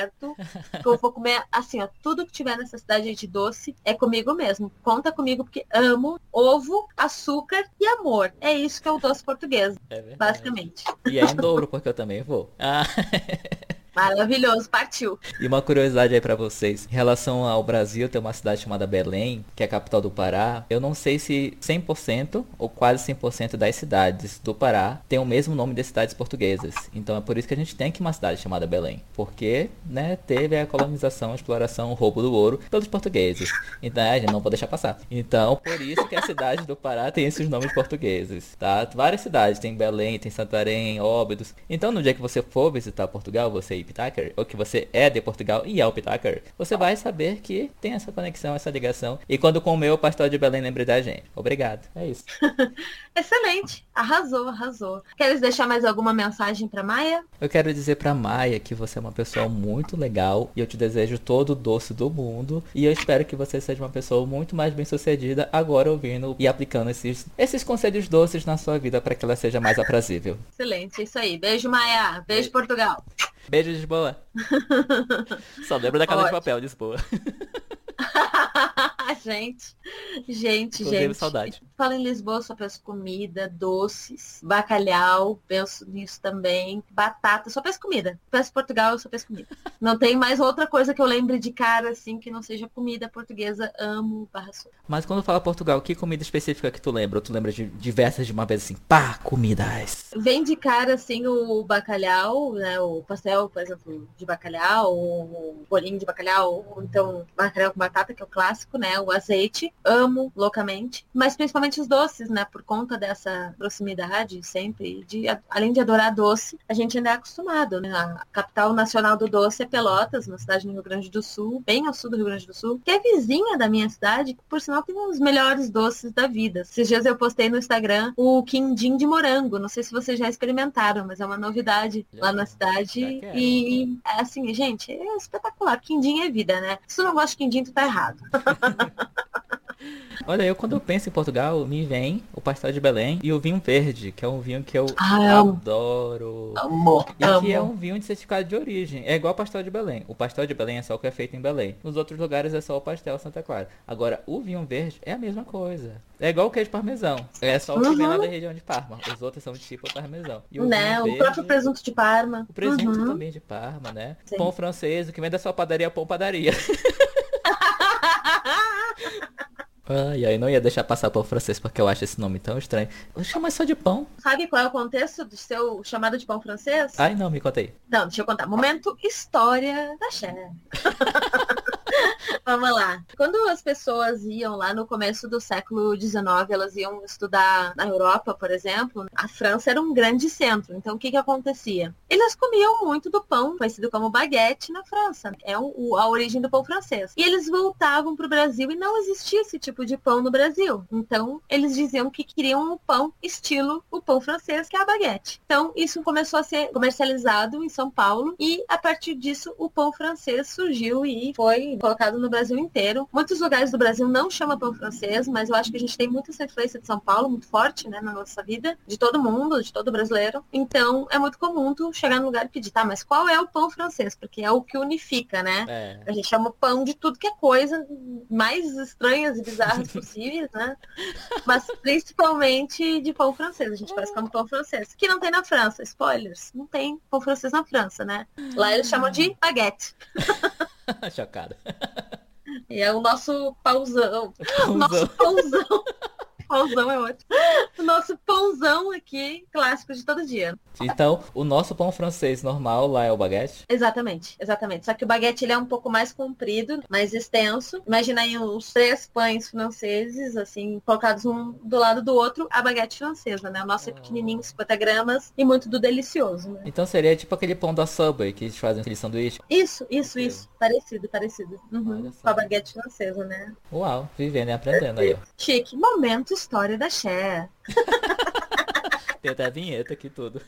Que eu vou comer, assim, ó, tudo que tiver nessa cidade de doce é comigo mesmo. Conta comigo porque amo ovo, açúcar e amor. É isso que é o doce português, é basicamente. E é em Douro, porque eu também vou. Ah. <laughs> Maravilhoso, partiu. E uma curiosidade aí para vocês. Em relação ao Brasil, tem uma cidade chamada Belém, que é a capital do Pará. Eu não sei se 100% ou quase 100% das cidades do Pará tem o mesmo nome de cidades portuguesas. Então é por isso que a gente tem aqui uma cidade chamada Belém. Porque, né, teve a colonização, a exploração, o roubo do ouro pelos portugueses. Então a gente não pode deixar passar. Então, por isso que a cidade do Pará tem esses nomes portugueses, tá? Várias cidades, tem Belém, tem Santarém, Óbidos. Então, no dia que você for visitar Portugal, você Pitaker, ou que você é de Portugal e é o Pitaker, você vai saber que tem essa conexão, essa ligação. E quando comeu o pastel de Belém, lembre da gente. Obrigado. É isso. <laughs> Excelente. Arrasou, arrasou. Queres deixar mais alguma mensagem para Maia? Eu quero dizer para Maia que você é uma pessoa muito legal e eu te desejo todo o doce do mundo e eu espero que você seja uma pessoa muito mais bem-sucedida agora ouvindo e aplicando esses esses conselhos doces na sua vida para que ela seja mais aprazível. Excelente, isso aí. Beijo, Maia. Beijo, Beijo. Portugal. Beijo, Lisboa. <laughs> Só lembra da casa Ótimo. de papel, Lisboa. <laughs> <laughs> gente, gente, Inclusive, gente. saudade. Fala em Lisboa, só penso comida, doces, bacalhau, penso nisso também, batata, só penso comida. Penso Portugal, eu só penso comida. Não tem mais outra coisa que eu lembre de cara, assim, que não seja comida portuguesa, amo barra sul. Mas quando fala Portugal, que comida específica que tu lembra? Ou tu lembra de diversas de uma vez assim, pá, comidas? Vem de cara, assim, o bacalhau, né, o pastel, por exemplo, de bacalhau, o bolinho de bacalhau, ou então bacalhau com batata, que é o clássico, né? O azeite, amo loucamente, mas principalmente os doces, né? Por conta dessa proximidade sempre, de além de adorar doce, a gente ainda é acostumado, né? A capital nacional do doce é Pelotas, uma cidade no Rio Grande do Sul, bem ao sul do Rio Grande do Sul, que é vizinha da minha cidade, que por sinal tem os melhores doces da vida. Esses dias eu postei no Instagram o quindim de morango, não sei se vocês já experimentaram, mas é uma novidade já, lá na cidade e assim, gente, é espetacular. Quindim é vida, né? Se tu não gosta de quindim, tá errado. <laughs> Olha, eu quando eu penso em Portugal, me vem o pastel de Belém e o vinho verde, que é um vinho que eu ah, adoro. Amor, e aqui é um vinho de certificado de origem. É igual o pastel de Belém. O pastel de Belém é só o que é feito em Belém. Nos outros lugares é só o pastel Santa Clara. Agora, o vinho verde é a mesma coisa. É igual o queijo parmesão. É só o que uhum. vem lá uhum. da região de Parma. Os outros são de tipo parmesão. E o né, verde, o próprio presunto de Parma. O presunto uhum. também de Parma, né? Sim. Pão francês, o que vem da sua padaria, pão padaria. <laughs> Ai, ai, não ia deixar passar pão francês porque eu acho esse nome tão estranho. Chama só de pão. Sabe qual é o contexto do seu chamado de pão francês? Ai, não, me contei. Não, deixa eu contar. Momento história da Cher. <laughs> <laughs> Vamos lá. Quando as pessoas iam lá no começo do século XIX, elas iam estudar na Europa, por exemplo, a França era um grande centro. Então, o que que acontecia? Eles comiam muito do pão, conhecido como baguete, na França. É o, a origem do pão francês. E eles voltavam para o Brasil e não existia esse tipo de pão no Brasil. Então, eles diziam que queriam um pão estilo o pão francês, que é a baguete. Então, isso começou a ser comercializado em São Paulo e, a partir disso, o pão francês surgiu e foi colocado no Brasil inteiro. Muitos lugares do Brasil não chamam pão francês, mas eu acho que a gente tem muita essa influência de São Paulo, muito forte, né, na nossa vida, de todo mundo, de todo brasileiro. Então, é muito comum tu chegar no lugar e pedir, tá, mas qual é o pão francês? Porque é o que unifica, né? É. A gente chama pão de tudo que é coisa, mais estranhas e bizarras <laughs> possíveis, né? Mas principalmente de pão francês. A gente faz como pão francês. Que não tem na França. Spoilers. Não tem pão francês na França, né? Lá eles chamam de baguete. <laughs> <laughs> Chocada. E é o nosso pauzão. pauzão. Nosso pauzão. <laughs> pauzão é ótimo. o nosso pãozão aqui, clássico de todo dia. Então, o nosso pão francês normal lá é o baguete? Exatamente, exatamente. Só que o baguete ele é um pouco mais comprido, mais extenso. Imagina aí uns três pães franceses, assim, colocados um do lado do outro, a baguete francesa, né? O nosso é pequenininho, 50 gramas, e muito do delicioso, né? Então seria tipo aquele pão da Subway que eles fazem aquele sanduíche? Isso, isso, isso. Parecido, parecido. Uhum. Com a baguete francesa, né? Uau, vivendo e aprendendo aí. Chique. Momento História da Cher. Tem até a vinheta aqui tudo.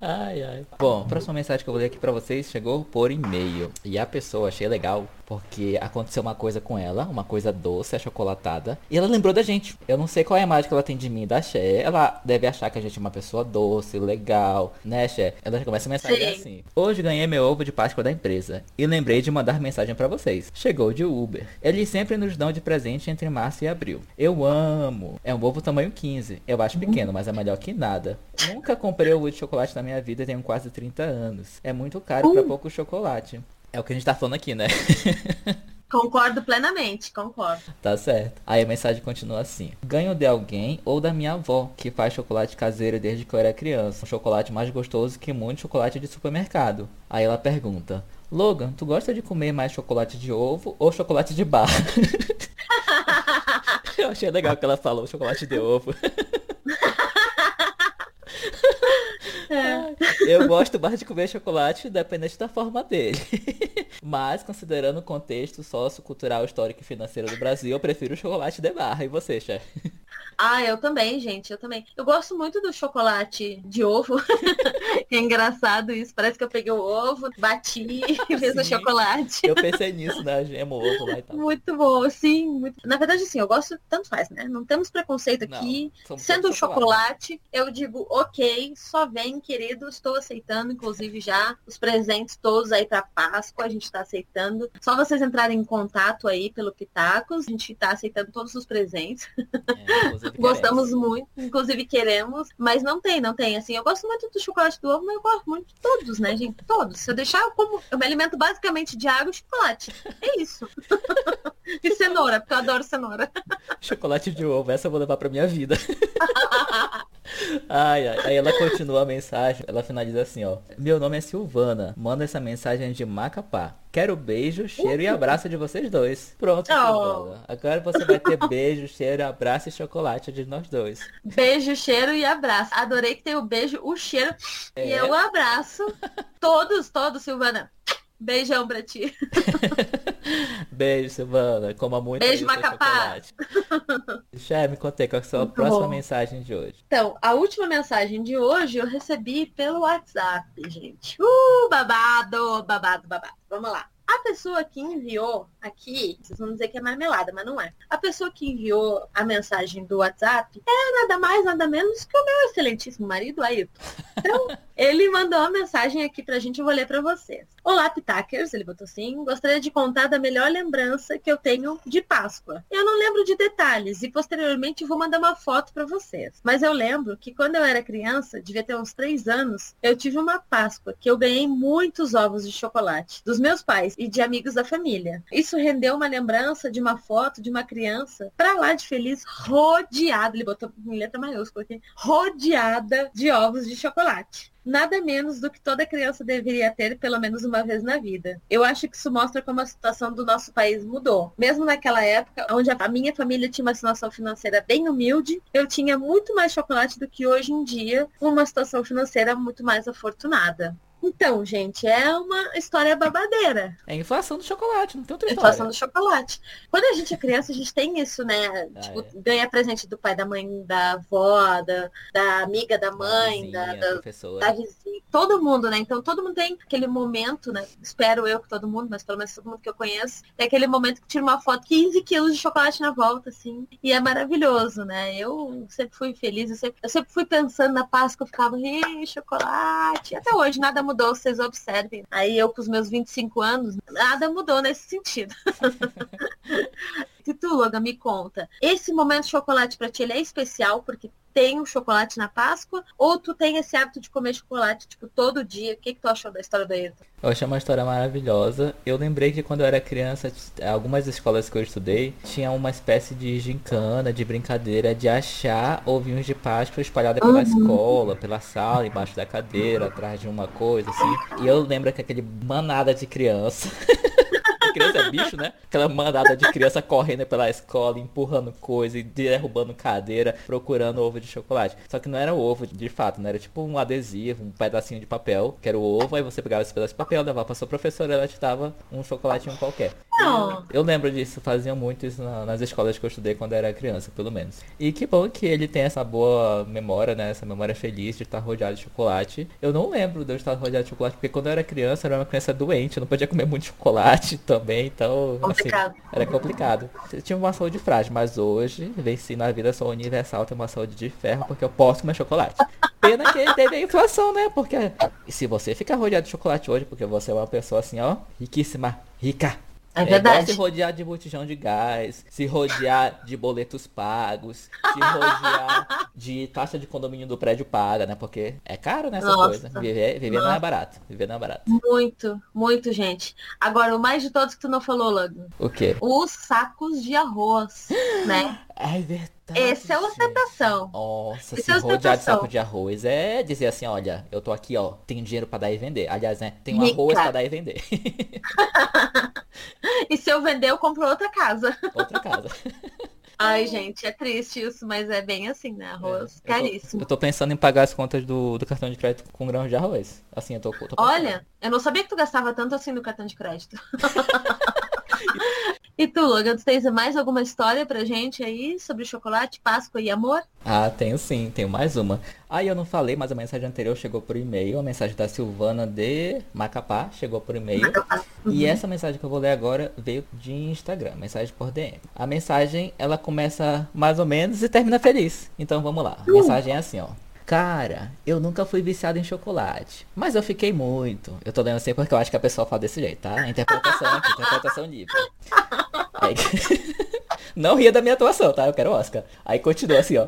ai, ai. Bom, a próxima mensagem que eu vou ler aqui pra vocês chegou por e-mail. E a pessoa, achei legal, porque aconteceu uma coisa com ela, uma coisa doce, achocolatada. E ela lembrou da gente. Eu não sei qual é a imagem que ela tem de mim da Xé. Ela deve achar que a gente é uma pessoa doce, legal, né, Xé? Ela começa a mensagem Sim. assim. Hoje ganhei meu ovo de Páscoa da empresa. E lembrei de mandar mensagem para vocês. Chegou de Uber. Eles sempre nos dão de presente entre março e abril. Eu amo. É um ovo tamanho 15. Eu acho pequeno, mas é melhor que nada. Nunca comprei ovo de chocolate na minha vida, tenho quase 30 anos. É muito caro uh. para pouco chocolate. É o que a gente tá falando aqui, né? <laughs> Concordo plenamente, concordo. Tá certo. Aí a mensagem continua assim: Ganho de alguém ou da minha avó, que faz chocolate caseiro desde que eu era criança. Um chocolate mais gostoso que muito chocolate de supermercado. Aí ela pergunta: Logan, tu gosta de comer mais chocolate de ovo ou chocolate de barra? <laughs> eu achei legal que ela falou chocolate de ovo. <laughs> É. Eu gosto mais de comer chocolate dependente da forma dele. Mas, considerando o contexto sociocultural, histórico e financeiro do Brasil, eu prefiro o chocolate de barra. E você, chefe? Ah, eu também, gente, eu também. Eu gosto muito do chocolate de ovo. <laughs> é engraçado isso. Parece que eu peguei o ovo, bati <laughs> e fiz o chocolate. Eu pensei nisso, né? Gema o ovo lá e tal. Muito bom, sim. Muito... Na verdade, sim, eu gosto, tanto faz, né? Não temos preconceito aqui. Não, Sendo chocolate. chocolate, eu digo, ok, só vem, querido, estou aceitando, inclusive já os presentes todos aí para Páscoa, a gente está aceitando. Só vocês entrarem em contato aí pelo Pitacos, a gente está aceitando todos os presentes. É, Gostamos muito, inclusive queremos, mas não tem, não tem. Assim, eu gosto muito do chocolate do ovo, mas eu gosto muito de todos, né, gente? Todos. Se eu deixar, eu como, eu me alimento basicamente de água e chocolate. É isso. <laughs> e cenoura, porque eu adoro cenoura. <laughs> Chocolate de ovo, essa eu vou levar pra minha vida. <laughs> Ai, ai, aí ela continua a mensagem, ela finaliza assim, ó. Meu nome é Silvana, manda essa mensagem de Macapá. Quero beijo, cheiro e abraço de vocês dois. Pronto, oh. Agora você vai ter beijo, cheiro, abraço e chocolate de nós dois. Beijo, cheiro e abraço. Adorei que tem o beijo, o cheiro é. e o abraço. <laughs> Todos, todos, Silvana. Beijão pra ti. Beijo, Silvana. Coma muito. Beijo, Macapá. Já me contei qual é a sua muito próxima bom. mensagem de hoje. Então, a última mensagem de hoje eu recebi pelo WhatsApp, gente. Uh, babado, babado, babado. Vamos lá. A pessoa que enviou aqui, vocês vão dizer que é marmelada, mas não é. A pessoa que enviou a mensagem do WhatsApp é nada mais, nada menos que o meu excelentíssimo marido, Ayrton. Então, <laughs> ele mandou uma mensagem aqui pra gente, eu vou ler pra vocês. Olá, Pitakers, ele botou assim, gostaria de contar da melhor lembrança que eu tenho de Páscoa. Eu não lembro de detalhes e posteriormente vou mandar uma foto para vocês. Mas eu lembro que quando eu era criança, devia ter uns três anos, eu tive uma Páscoa que eu ganhei muitos ovos de chocolate dos meus pais e de amigos da família. Isso rendeu uma lembrança de uma foto de uma criança pra lá de feliz, rodeada, ele botou em letra maiúscula aqui, rodeada de ovos de chocolate nada menos do que toda criança deveria ter pelo menos uma vez na vida. Eu acho que isso mostra como a situação do nosso país mudou. Mesmo naquela época, onde a minha família tinha uma situação financeira bem humilde, eu tinha muito mais chocolate do que hoje em dia, uma situação financeira muito mais afortunada. Então, gente, é uma história babadeira. É a inflação do chocolate, não tem outra história. Inflação do chocolate. Quando a gente é criança, a gente tem isso, né? Ah, tipo, é. ganha presente do pai, da mãe, da avó, da, da amiga da mãe, da, vizinha, da, da, vizinha. Todo mundo, né? Então, todo mundo tem aquele momento, né? Espero eu que todo mundo, mas pelo menos todo mundo que eu conheço, tem aquele momento que tira uma foto, 15 quilos de chocolate na volta, assim. E é maravilhoso, né? Eu sempre fui feliz, eu sempre, eu sempre fui pensando na Páscoa, eu ficava, ih, chocolate. Até hoje, nada mudou vocês observem. Aí eu com os meus 25 anos, nada mudou nesse sentido. <laughs> e tu, Logan, me conta. Esse momento chocolate para ti ele é especial porque tem o chocolate na Páscoa? Ou tu tem esse hábito de comer chocolate, tipo, todo dia? O que, que tu achou da história do Ayrton? Eu achei uma história maravilhosa. Eu lembrei que quando eu era criança, algumas escolas que eu estudei tinham uma espécie de gincana, de brincadeira, de achar ovinhos de Páscoa espalhada pela uhum. escola, pela sala, embaixo da cadeira, atrás de uma coisa, assim. E eu lembro que aquele manada de criança. <laughs> criança é bicho, né? Aquela mandada de criança correndo pela escola, empurrando coisa derrubando cadeira, procurando ovo de chocolate. Só que não era ovo de fato, né? Era tipo um adesivo, um pedacinho de papel, que era o ovo, aí você pegava esse pedaço de papel, levava pra sua professora ela te dava um chocolatinho qualquer. Não. Eu lembro disso, faziam muito isso na, nas escolas que eu estudei quando era criança, pelo menos. E que bom que ele tem essa boa memória, né? Essa memória feliz de estar rodeado de chocolate. Eu não lembro de eu estar rodeado de chocolate, porque quando eu era criança, eu era uma criança doente, eu não podia comer muito <laughs> chocolate também então assim, era complicado. Eu tinha uma saúde frágil, mas hoje venci na vida, sou universal, tenho uma saúde de ferro porque eu posso comer chocolate. Pena que teve a inflação, né? Porque se você ficar rodeado de chocolate hoje, porque você é uma pessoa assim, ó, riquíssima, rica, é, é verdade. se rodear de botijão de gás, se rodear de boletos pagos, se rodear de taxa de condomínio do prédio paga, né? Porque é caro nessa Nossa. coisa. Viver, viver não é barato. Viver não é barato. Muito, muito, gente. Agora, o mais de todos que tu não falou, Logan. O quê? Os sacos de arroz, né? <gasps> É verdade. Essa é ostentação. Nossa, se é rodear de saco de arroz é dizer assim, olha, eu tô aqui, ó, tenho dinheiro para dar e vender. Aliás, né, tenho Rica. arroz para dar e vender. <laughs> e se eu vender, eu compro outra casa. Outra casa. <laughs> Ai, gente, é triste isso, mas é bem assim, né? Arroz é, caríssimo. Eu tô, eu tô, pensando em pagar as contas do, do cartão de crédito com grãos de arroz. Assim, eu tô, tô Olha, eu não sabia que tu gastava tanto assim no cartão de crédito. <laughs> E tu, Logan, tu tens mais alguma história pra gente aí sobre chocolate, Páscoa e amor? Ah, tenho sim, tenho mais uma. Ah, eu não falei, mas a mensagem anterior chegou por e-mail, a mensagem da Silvana de Macapá chegou por e-mail. Uhum. E essa mensagem que eu vou ler agora veio de Instagram, mensagem por DM. A mensagem, ela começa mais ou menos e termina feliz. Então vamos lá. A mensagem é assim, ó. Cara, eu nunca fui viciado em chocolate, mas eu fiquei muito. Eu tô lendo assim porque eu acho que a pessoa fala desse jeito, tá? Interpretação aqui, interpretação livre. Aí... <laughs> Não ria da minha atuação, tá? Eu quero Oscar. Aí continua assim, ó.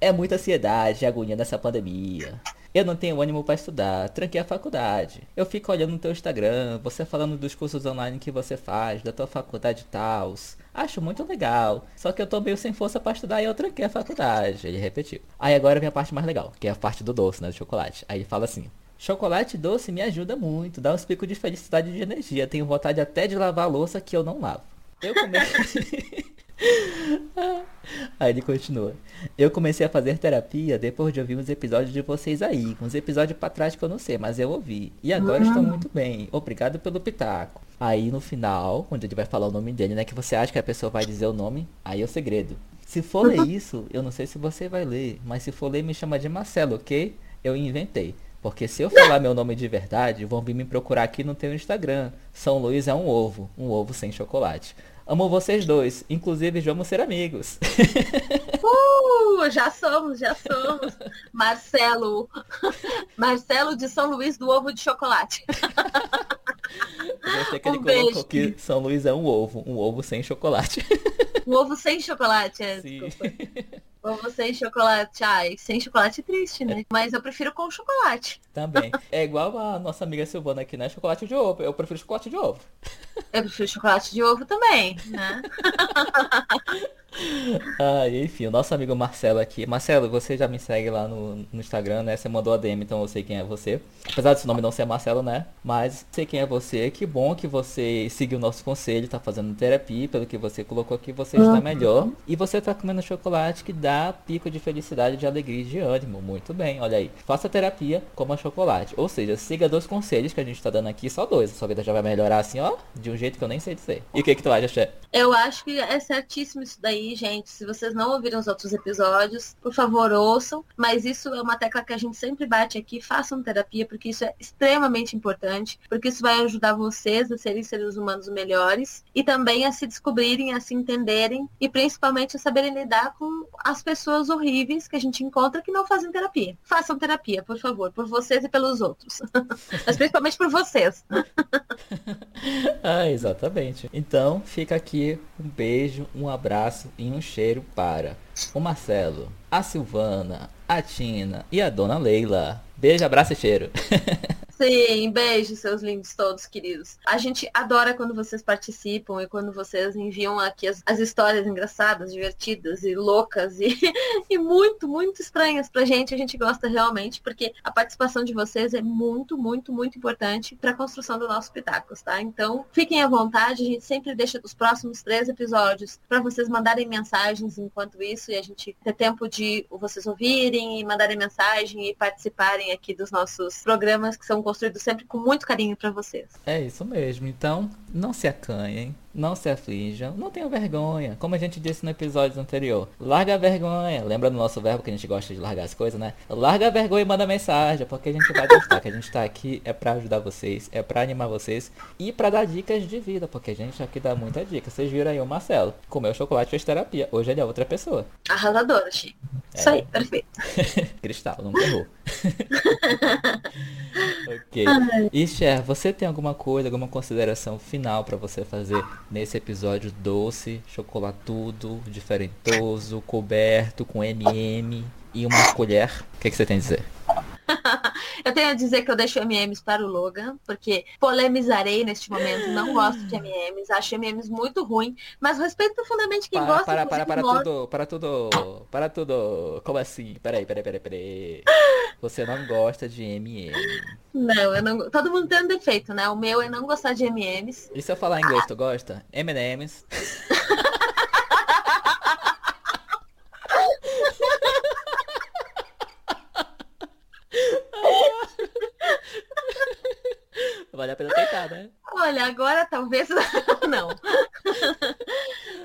É muita ansiedade, agonia nessa pandemia. Eu não tenho ânimo para estudar, tranquei a faculdade. Eu fico olhando no teu Instagram, você falando dos cursos online que você faz, da tua faculdade e tal. Acho muito legal. Só que eu tô meio sem força para estudar e eu tranquei a faculdade. Ele repetiu. Aí agora vem a parte mais legal, que é a parte do doce, né? Do chocolate. Aí ele fala assim. Chocolate doce me ajuda muito, dá uns picos de felicidade e de energia. Tenho vontade até de lavar a louça que eu não lavo. Eu comecei. <laughs> <laughs> Aí ele continua. Eu comecei a fazer terapia depois de ouvir uns episódios de vocês aí. Uns episódios pra trás que eu não sei, mas eu ouvi. E agora uhum. estou muito bem. Obrigado pelo pitaco. Aí no final, quando ele vai falar o nome dele, né? Que você acha que a pessoa vai dizer o nome, aí é o segredo. Se for ler <laughs> isso, eu não sei se você vai ler, mas se for ler, me chama de Marcelo, ok? Eu inventei. Porque se eu falar meu nome de verdade, vão vir me procurar aqui no teu Instagram. São Luís é um ovo, um ovo sem chocolate. Amo vocês dois. Inclusive, vamos ser amigos. <laughs> Uh, já somos, já somos. Marcelo. <laughs> Marcelo de São Luís do Ovo de Chocolate. Eu sei que um ele beijo. colocou que São Luís é um ovo. Um ovo sem chocolate. Um ovo sem chocolate, é. Sim. Desculpa. <laughs> Ovo sem chocolate. Ai, sem chocolate é triste, né? É. Mas eu prefiro com chocolate. Também. É igual a nossa amiga Silvana aqui, né? Chocolate de ovo. Eu prefiro chocolate de ovo. Eu prefiro chocolate de ovo também, né? <laughs> Ah, enfim, o nosso amigo Marcelo aqui. Marcelo, você já me segue lá no, no Instagram, né? Você mandou a DM, então eu sei quem é você. Apesar do seu nome não ser Marcelo, né? Mas sei quem é você. Que bom que você seguiu o nosso conselho, tá fazendo terapia. Pelo que você colocou aqui, você está melhor. E você tá comendo chocolate que dá pico de felicidade, de alegria e de ânimo. Muito bem, olha aí. Faça terapia, coma chocolate. Ou seja, siga dois conselhos que a gente tá dando aqui, só dois. A sua vida já vai melhorar assim, ó, de um jeito que eu nem sei dizer. E o que que tu acha, Xé? Eu acho que é certíssimo isso daí gente. Se vocês não ouviram os outros episódios, por favor, ouçam. Mas isso é uma tecla que a gente sempre bate aqui. Façam terapia, porque isso é extremamente importante. Porque isso vai ajudar vocês a serem seres humanos melhores. E também a se descobrirem, a se entenderem. E principalmente a saberem lidar com as pessoas horríveis que a gente encontra que não fazem terapia. Façam terapia, por favor. Por vocês e pelos outros. <laughs> Mas principalmente por vocês. <laughs> ah, exatamente. Então, fica aqui um beijo, um abraço e um cheiro para o Marcelo, a Silvana, a Tina e a Dona Leila. Beijo, abraço e cheiro. <laughs> Sim, beijo, seus lindos todos, queridos. A gente adora quando vocês participam e quando vocês enviam aqui as, as histórias engraçadas, divertidas e loucas e, <laughs> e muito, muito estranhas pra gente. A gente gosta realmente, porque a participação de vocês é muito, muito, muito importante para a construção do nosso Pitacos, tá? Então, fiquem à vontade, a gente sempre deixa os próximos três episódios para vocês mandarem mensagens enquanto isso e a gente ter tempo de vocês ouvirem e mandarem mensagem e participarem aqui dos nossos programas que são construído sempre com muito carinho para vocês. É isso mesmo. Então, não se acanhem, não se aflijam, não tenham vergonha. Como a gente disse no episódio anterior, larga a vergonha. Lembra do nosso verbo que a gente gosta de largar as coisas, né? Larga a vergonha e manda mensagem, porque a gente vai gostar. que a gente tá aqui é para ajudar vocês, é para animar vocês e para dar dicas de vida, porque a gente aqui dá muita dica. Vocês viram aí o Marcelo, comeu chocolate fez terapia. Hoje ele é outra pessoa. Arrasadora, Chi. É. Isso aí, perfeito. <laughs> Cristal, não errou. <laughs> ok. E Cher, você tem alguma coisa, alguma consideração final para você fazer nesse episódio doce, chocolatudo, diferentoso, coberto com MM e uma colher? O que, que você tem a dizer? <laughs> eu tenho a dizer que eu deixo MMs para o Logan, porque polemizarei neste momento, não gosto de MMs, acho MMs muito ruim, mas respeito profundamente quem para, gosta. Para, para, para tudo, para tudo, para tudo. Como assim? Peraí, peraí, peraí, peraí. Você não gosta de MM. Não, eu não. Todo mundo tem um defeito, né? O meu é não gostar de MMs. E se eu falar inglês, tu gosta? M&M's. <laughs> Vale a pena tentar, né? Olha, agora talvez <laughs> não.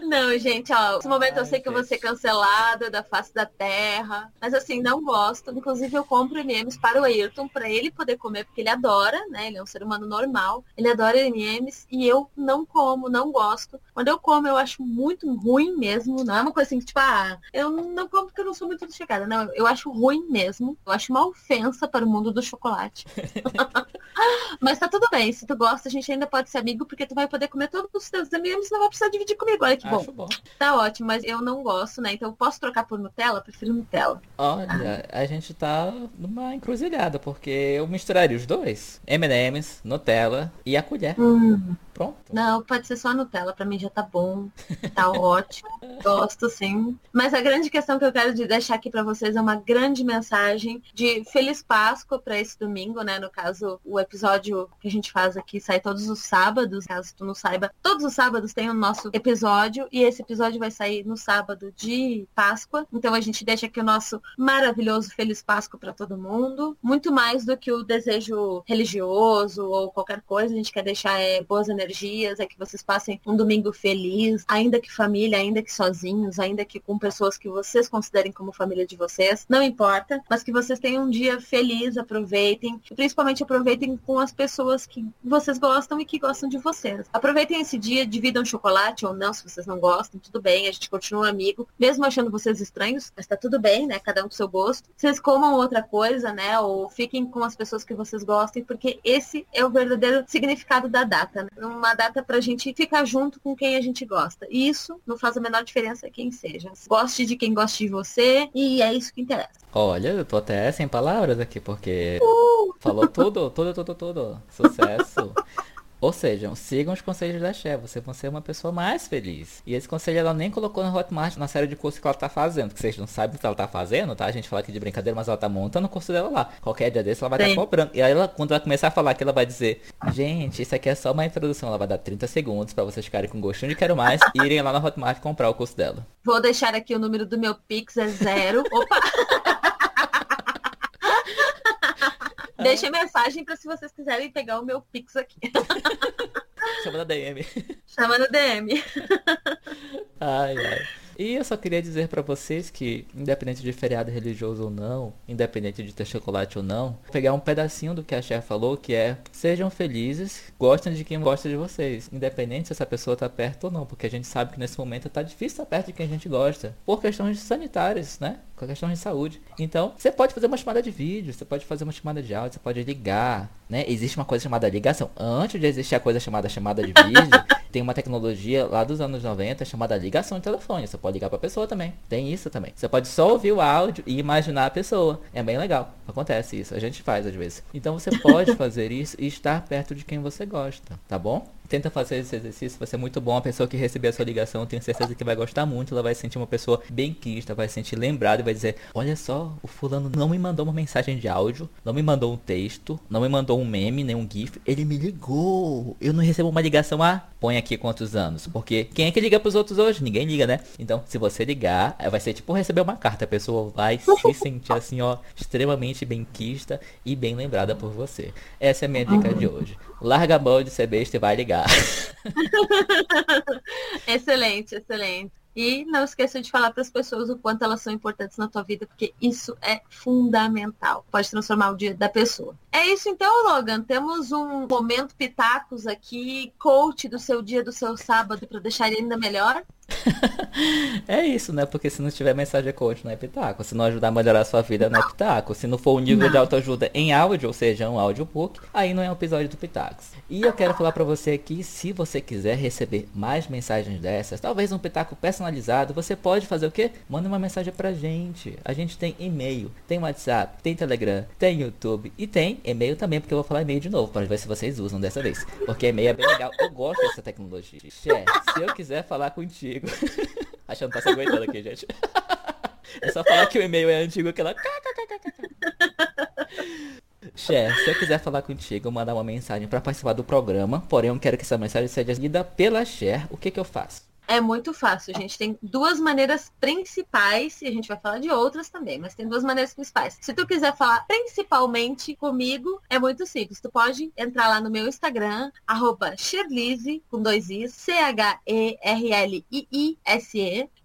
Não, gente, ó, nesse momento Ai, eu sei gente. que eu vou ser cancelada da face da terra, mas assim, não gosto. Inclusive eu compro MMs para o Ayrton, para ele poder comer, porque ele adora, né? Ele é um ser humano normal, ele adora MMs e eu não como, não gosto. Quando eu como, eu acho muito ruim mesmo, não é uma coisa assim que, tipo, ah, eu não como porque eu não sou muito chegada. Não, eu acho ruim mesmo. Eu acho uma ofensa para o mundo do chocolate. <laughs> mas tá tudo bem, se tu gosta, a gente ainda pode ser amigo, porque tu vai poder comer todos os teus e não vai precisar dividir comigo. Olha que bom. bom. Tá ótimo, mas eu não gosto, né? Então eu posso trocar por Nutella? Prefiro Nutella. Olha, a gente tá numa encruzilhada, porque eu misturaria os dois. M&M's, Nutella e a colher. Hum. Não, pode ser só Nutella, pra mim já tá bom. Tá <laughs> ótimo. Gosto, sim. Mas a grande questão que eu quero deixar aqui para vocês é uma grande mensagem de Feliz Páscoa para esse domingo, né? No caso, o episódio que a gente faz aqui sai todos os sábados, caso tu não saiba. Todos os sábados tem o nosso episódio e esse episódio vai sair no sábado de Páscoa. Então a gente deixa aqui o nosso maravilhoso Feliz Páscoa para todo mundo. Muito mais do que o desejo religioso ou qualquer coisa, a gente quer deixar é, boas energias, é que vocês passem um domingo feliz, ainda que família, ainda que sozinhos, ainda que com pessoas que vocês considerem como família de vocês, não importa, mas que vocês tenham um dia feliz, aproveitem, e principalmente aproveitem com as pessoas que vocês gostam e que gostam de vocês. Aproveitem esse dia, dividam chocolate ou não, se vocês não gostam, tudo bem, a gente continua amigo, mesmo achando vocês estranhos, mas tá tudo bem, né? Cada um com seu gosto. Vocês comam outra coisa, né? Ou fiquem com as pessoas que vocês gostem, porque esse é o verdadeiro significado da data, né? Uma data pra gente ficar junto com quem a gente gosta. E isso não faz a menor diferença quem seja. Goste de quem goste de você e é isso que interessa. Olha, eu tô até sem palavras aqui, porque uh! falou tudo, tudo, tudo, tudo. Sucesso. <laughs> Ou seja, sigam os conselhos da Cher, vocês vão ser uma pessoa mais feliz. E esse conselho ela nem colocou no Hotmart na série de curso que ela tá fazendo, que vocês não sabem o que ela tá fazendo, tá? A gente fala aqui de brincadeira, mas ela tá montando o curso dela lá. Qualquer dia desse ela vai estar tá cobrando. E aí ela, quando ela começar a falar que ela vai dizer, gente, isso aqui é só uma introdução, ela vai dar 30 segundos para vocês ficarem com gostinho de quero mais e irem lá no Hotmart comprar o curso dela. Vou deixar aqui o número do meu Pix, é zero. Opa! <laughs> Deixa mensagem para se vocês quiserem pegar o meu Pix aqui. Chama na DM. Chama na DM. Ai, ai. E eu só queria dizer para vocês que, independente de feriado religioso ou não, independente de ter chocolate ou não, pegar um pedacinho do que a Cher falou, que é sejam felizes, gostem de quem gosta de vocês, independente se essa pessoa tá perto ou não, porque a gente sabe que nesse momento tá difícil estar perto de quem a gente gosta, por questões sanitárias, né? A questão de saúde. Então, você pode fazer uma chamada de vídeo, você pode fazer uma chamada de áudio, você pode ligar, né? Existe uma coisa chamada ligação. Antes de existir a coisa chamada chamada de vídeo, tem uma tecnologia lá dos anos 90 chamada ligação de telefone. Você pode ligar pra pessoa também. Tem isso também. Você pode só ouvir o áudio e imaginar a pessoa. É bem legal. Acontece isso. A gente faz às vezes. Então você pode <laughs> fazer isso e estar perto de quem você gosta, tá bom? Tenta fazer esse exercício, vai ser muito bom. A pessoa que receber a sua ligação, tenho certeza que vai gostar muito. Ela vai sentir uma pessoa bem quista, vai sentir lembrada e vai dizer: Olha só, o fulano não me mandou uma mensagem de áudio, não me mandou um texto, não me mandou um meme, nem um GIF. Ele me ligou. Eu não recebo uma ligação há. Põe aqui quantos anos. Porque quem é que liga pros outros hoje? Ninguém liga, né? Então, se você ligar, vai ser tipo receber uma carta. A pessoa vai se sentir assim, ó, extremamente bem quista e bem lembrada por você. Essa é a minha dica de hoje. Larga a mão de ser besta e vai ligar. <laughs> excelente, excelente. E não esqueça de falar para as pessoas o quanto elas são importantes na tua vida, porque isso é fundamental. Pode transformar o dia da pessoa. É isso então, Logan. Temos um momento pitacos aqui, coach do seu dia, do seu sábado, para deixar ele ainda melhor. <laughs> é isso, né? Porque se não tiver mensagem coach, não é pitaco. Se não ajudar a melhorar a sua vida, não é pitaco. Se não for um nível não. de autoajuda em áudio, ou seja, um audiobook, aí não é um episódio do Pitacos. E eu quero falar para você aqui, se você quiser receber mais mensagens dessas, talvez um pitaco personalizado, você pode fazer o quê? Manda uma mensagem pra gente. A gente tem e-mail, tem WhatsApp, tem Telegram, tem YouTube e tem e-mail também, porque eu vou falar e-mail de novo, para ver se vocês usam dessa vez. Porque e-mail é bem legal. Eu gosto dessa tecnologia. Cher, se eu quiser falar contigo, <laughs> Achando que tá se aguentando aqui, gente. <laughs> É só falar que o e-mail é antigo que ela. <laughs> Cher, se eu quiser falar contigo, mandar uma mensagem para participar do programa, porém eu quero que essa mensagem seja lida pela Cher, o que que eu faço? É muito fácil. Gente tem duas maneiras principais, e a gente vai falar de outras também, mas tem duas maneiras principais. Se tu quiser falar principalmente comigo, é muito simples. Tu pode entrar lá no meu Instagram, arroba com dois Is, C-H-E-R-L-I-I-S-E.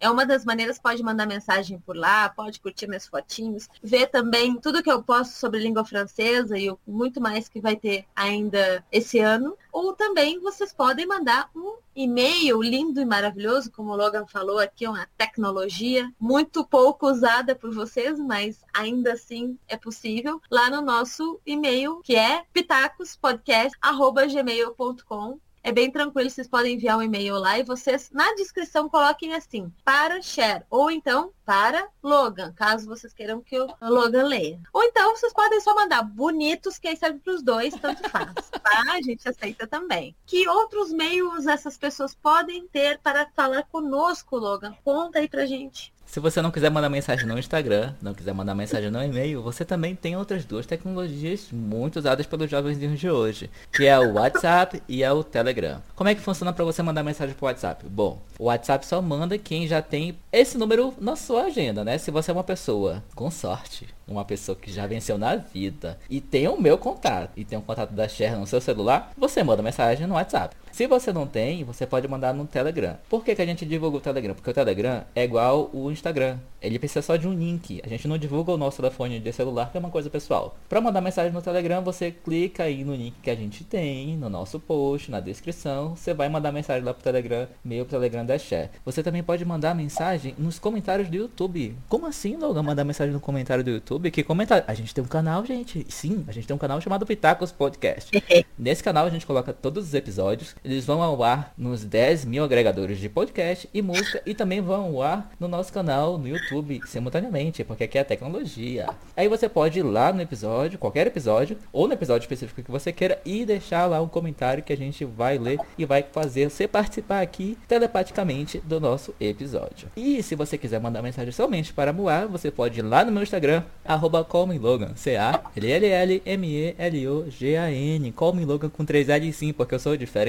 É uma das maneiras, pode mandar mensagem por lá, pode curtir meus fotinhos, ver também tudo que eu posto sobre língua francesa e muito mais que vai ter ainda esse ano. Ou também vocês podem mandar um e-mail lindo e maravilhoso, como o Logan falou aqui, uma tecnologia muito pouco usada por vocês, mas ainda assim é possível, lá no nosso e-mail, que é pitacospodcast.gmail.com é bem tranquilo, vocês podem enviar um e-mail lá e vocês na descrição coloquem assim, para share, ou então para Logan, caso vocês queiram que o Logan leia. Ou então vocês podem só mandar bonitos, que aí serve para os dois, tanto faz, <laughs> tá? A gente aceita também. Que outros meios essas pessoas podem ter para falar conosco, Logan? Conta aí pra gente. Se você não quiser mandar mensagem no Instagram, não quiser mandar mensagem no e-mail, você também tem outras duas tecnologias muito usadas pelos jovens de hoje, que é o WhatsApp e é o Telegram. Como é que funciona para você mandar mensagem pro WhatsApp? Bom, o WhatsApp só manda quem já tem esse número na sua agenda, né? Se você é uma pessoa com sorte, uma pessoa que já venceu na vida e tem o meu contato e tem o contato da Cher no seu celular, você manda mensagem no WhatsApp. Se você não tem, você pode mandar no Telegram. Por que, que a gente divulga o Telegram? Porque o Telegram é igual o Instagram. Ele precisa só de um link. A gente não divulga o nosso telefone de celular, que é uma coisa pessoal. Para mandar mensagem no Telegram, você clica aí no link que a gente tem, no nosso post, na descrição. Você vai mandar mensagem lá pro Telegram, meu Telegram da Cher. Você também pode mandar mensagem nos comentários do YouTube. Como assim, Logan, mandar mensagem no comentário do YouTube? Que comentário? A gente tem um canal, gente. Sim, a gente tem um canal chamado Pitacos Podcast. <laughs> Nesse canal a gente coloca todos os episódios eles vão ao ar nos 10 mil agregadores de podcast e música e também vão ao ar no nosso canal no YouTube simultaneamente, porque aqui é tecnologia. Aí você pode ir lá no episódio, qualquer episódio, ou no episódio específico que você queira e deixar lá um comentário que a gente vai ler e vai fazer você participar aqui telepaticamente do nosso episódio. E se você quiser mandar mensagem somente para Moar, você pode ir lá no meu Instagram, arroba Logan, C-A-L-L-M-E-L-O-G-A-N, Logan com 3 L sim, porque eu sou diferente.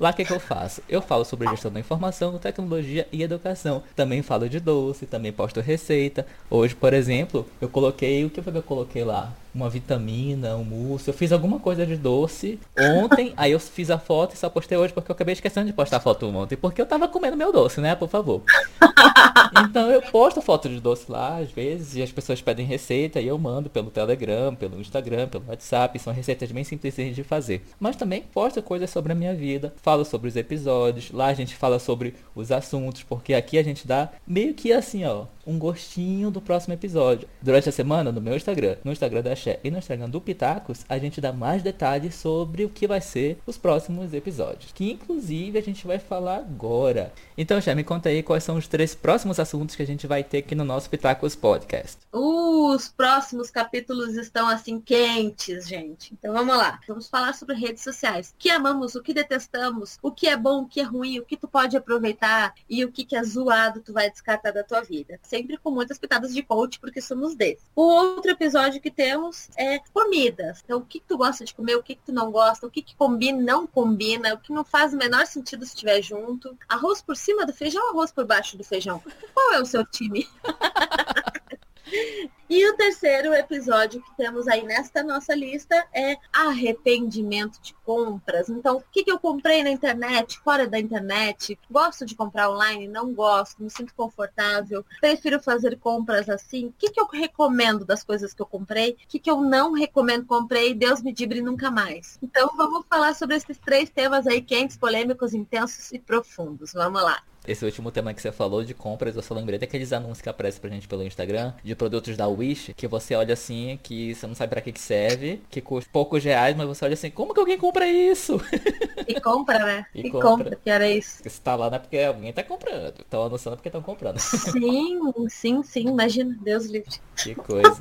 Lá o que, que eu faço? Eu falo sobre gestão da informação, tecnologia e educação. Também falo de doce, também posto receita. Hoje, por exemplo, eu coloquei. O que foi que eu coloquei lá? Uma vitamina, um mousse. Eu fiz alguma coisa de doce ontem, aí eu fiz a foto e só postei hoje porque eu acabei esquecendo de postar a foto ontem. Porque eu tava comendo meu doce, né? Por favor. <laughs> Então eu posto foto de doce lá, às vezes, e as pessoas pedem receita e eu mando pelo Telegram, pelo Instagram, pelo WhatsApp. São receitas bem simples de fazer. Mas também posto coisas sobre a minha vida, falo sobre os episódios. Lá a gente fala sobre os assuntos, porque aqui a gente dá meio que assim, ó, um gostinho do próximo episódio. Durante a semana, no meu Instagram, no Instagram da Xé e no Instagram do Pitacos, a gente dá mais detalhes sobre o que vai ser os próximos episódios. Que inclusive a gente vai falar agora. Então, Xé, me conta aí quais são os três próximos assuntos que a gente vai ter aqui no nosso Pitacos Podcast. Os próximos capítulos estão assim quentes, gente. Então vamos lá. Vamos falar sobre redes sociais. O que amamos, o que detestamos, o que é bom, o que é ruim, o que tu pode aproveitar e o que, que é zoado tu vai descartar da tua vida sempre com muitas pitadas de coach, porque somos desses. O outro episódio que temos é comidas. Então, o que, que tu gosta de comer, o que, que tu não gosta, o que, que combina, não combina, o que não faz o menor sentido se estiver junto. Arroz por cima do feijão, arroz por baixo do feijão. Qual é o seu time? <laughs> E o terceiro episódio que temos aí nesta nossa lista é arrependimento de compras. Então, o que, que eu comprei na internet, fora da internet? Gosto de comprar online? Não gosto, me sinto confortável. Prefiro fazer compras assim. O que, que eu recomendo das coisas que eu comprei? O que, que eu não recomendo comprei? Deus me dibre nunca mais. Então, vamos falar sobre esses três temas aí quentes, polêmicos, intensos e profundos. Vamos lá. Esse último tema que você falou de compras, eu só lembrei daqueles anúncios que aparecem pra gente pelo Instagram, de produtos da Wish, que você olha assim, que você não sabe para que, que serve, que custa poucos reais, mas você olha assim, como que alguém compra isso? E compra, né? E, e compra. compra, que era isso. Se tá lá não é porque alguém tá comprando. Estão anunciando porque estão comprando. Sim, sim, sim, imagina, Deus livre. Que coisa.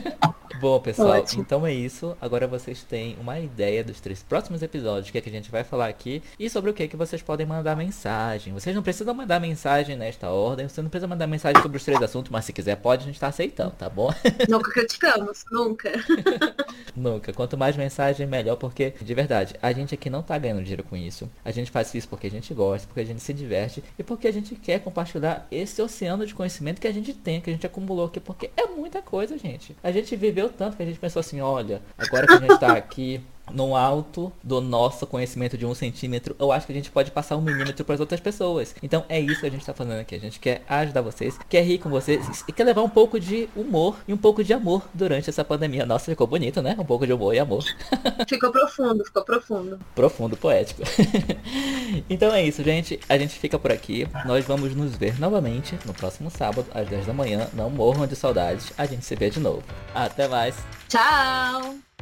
<laughs> Bom, pessoal, Ótimo. então é isso. Agora vocês têm uma ideia dos três próximos episódios, que, é que a gente vai falar aqui, e sobre o que, é que vocês podem mandar mensagem. Vocês não precisam mandar mensagem nesta ordem, você não precisa mandar mensagem sobre os três assuntos, mas se quiser pode, a gente tá aceitando, tá bom? <laughs> Nunca criticamos, nunca. <laughs> nunca. Quanto mais mensagem, melhor, porque, de verdade, a gente aqui não tá ganhando dinheiro com isso. A gente faz isso porque a gente gosta, porque a gente se diverte e porque a gente quer compartilhar esse oceano de conhecimento que a gente tem, que a gente acumulou aqui, porque é muita coisa, gente. A gente viveu tanto que a gente pensou assim, olha, agora que a gente tá aqui no alto do nosso conhecimento de um centímetro, eu acho que a gente pode passar um milímetro para as outras pessoas. Então é isso que a gente está fazendo aqui. A gente quer ajudar vocês, quer rir com vocês e quer levar um pouco de humor e um pouco de amor durante essa pandemia. Nossa, ficou bonito, né? Um pouco de humor e amor. <laughs> Ficou profundo, ficou profundo. Profundo, poético. <laughs> então é isso, gente. A gente fica por aqui. Nós vamos nos ver novamente no próximo sábado, às 10 da manhã. Não morram de saudades. A gente se vê de novo. Até mais. Tchau!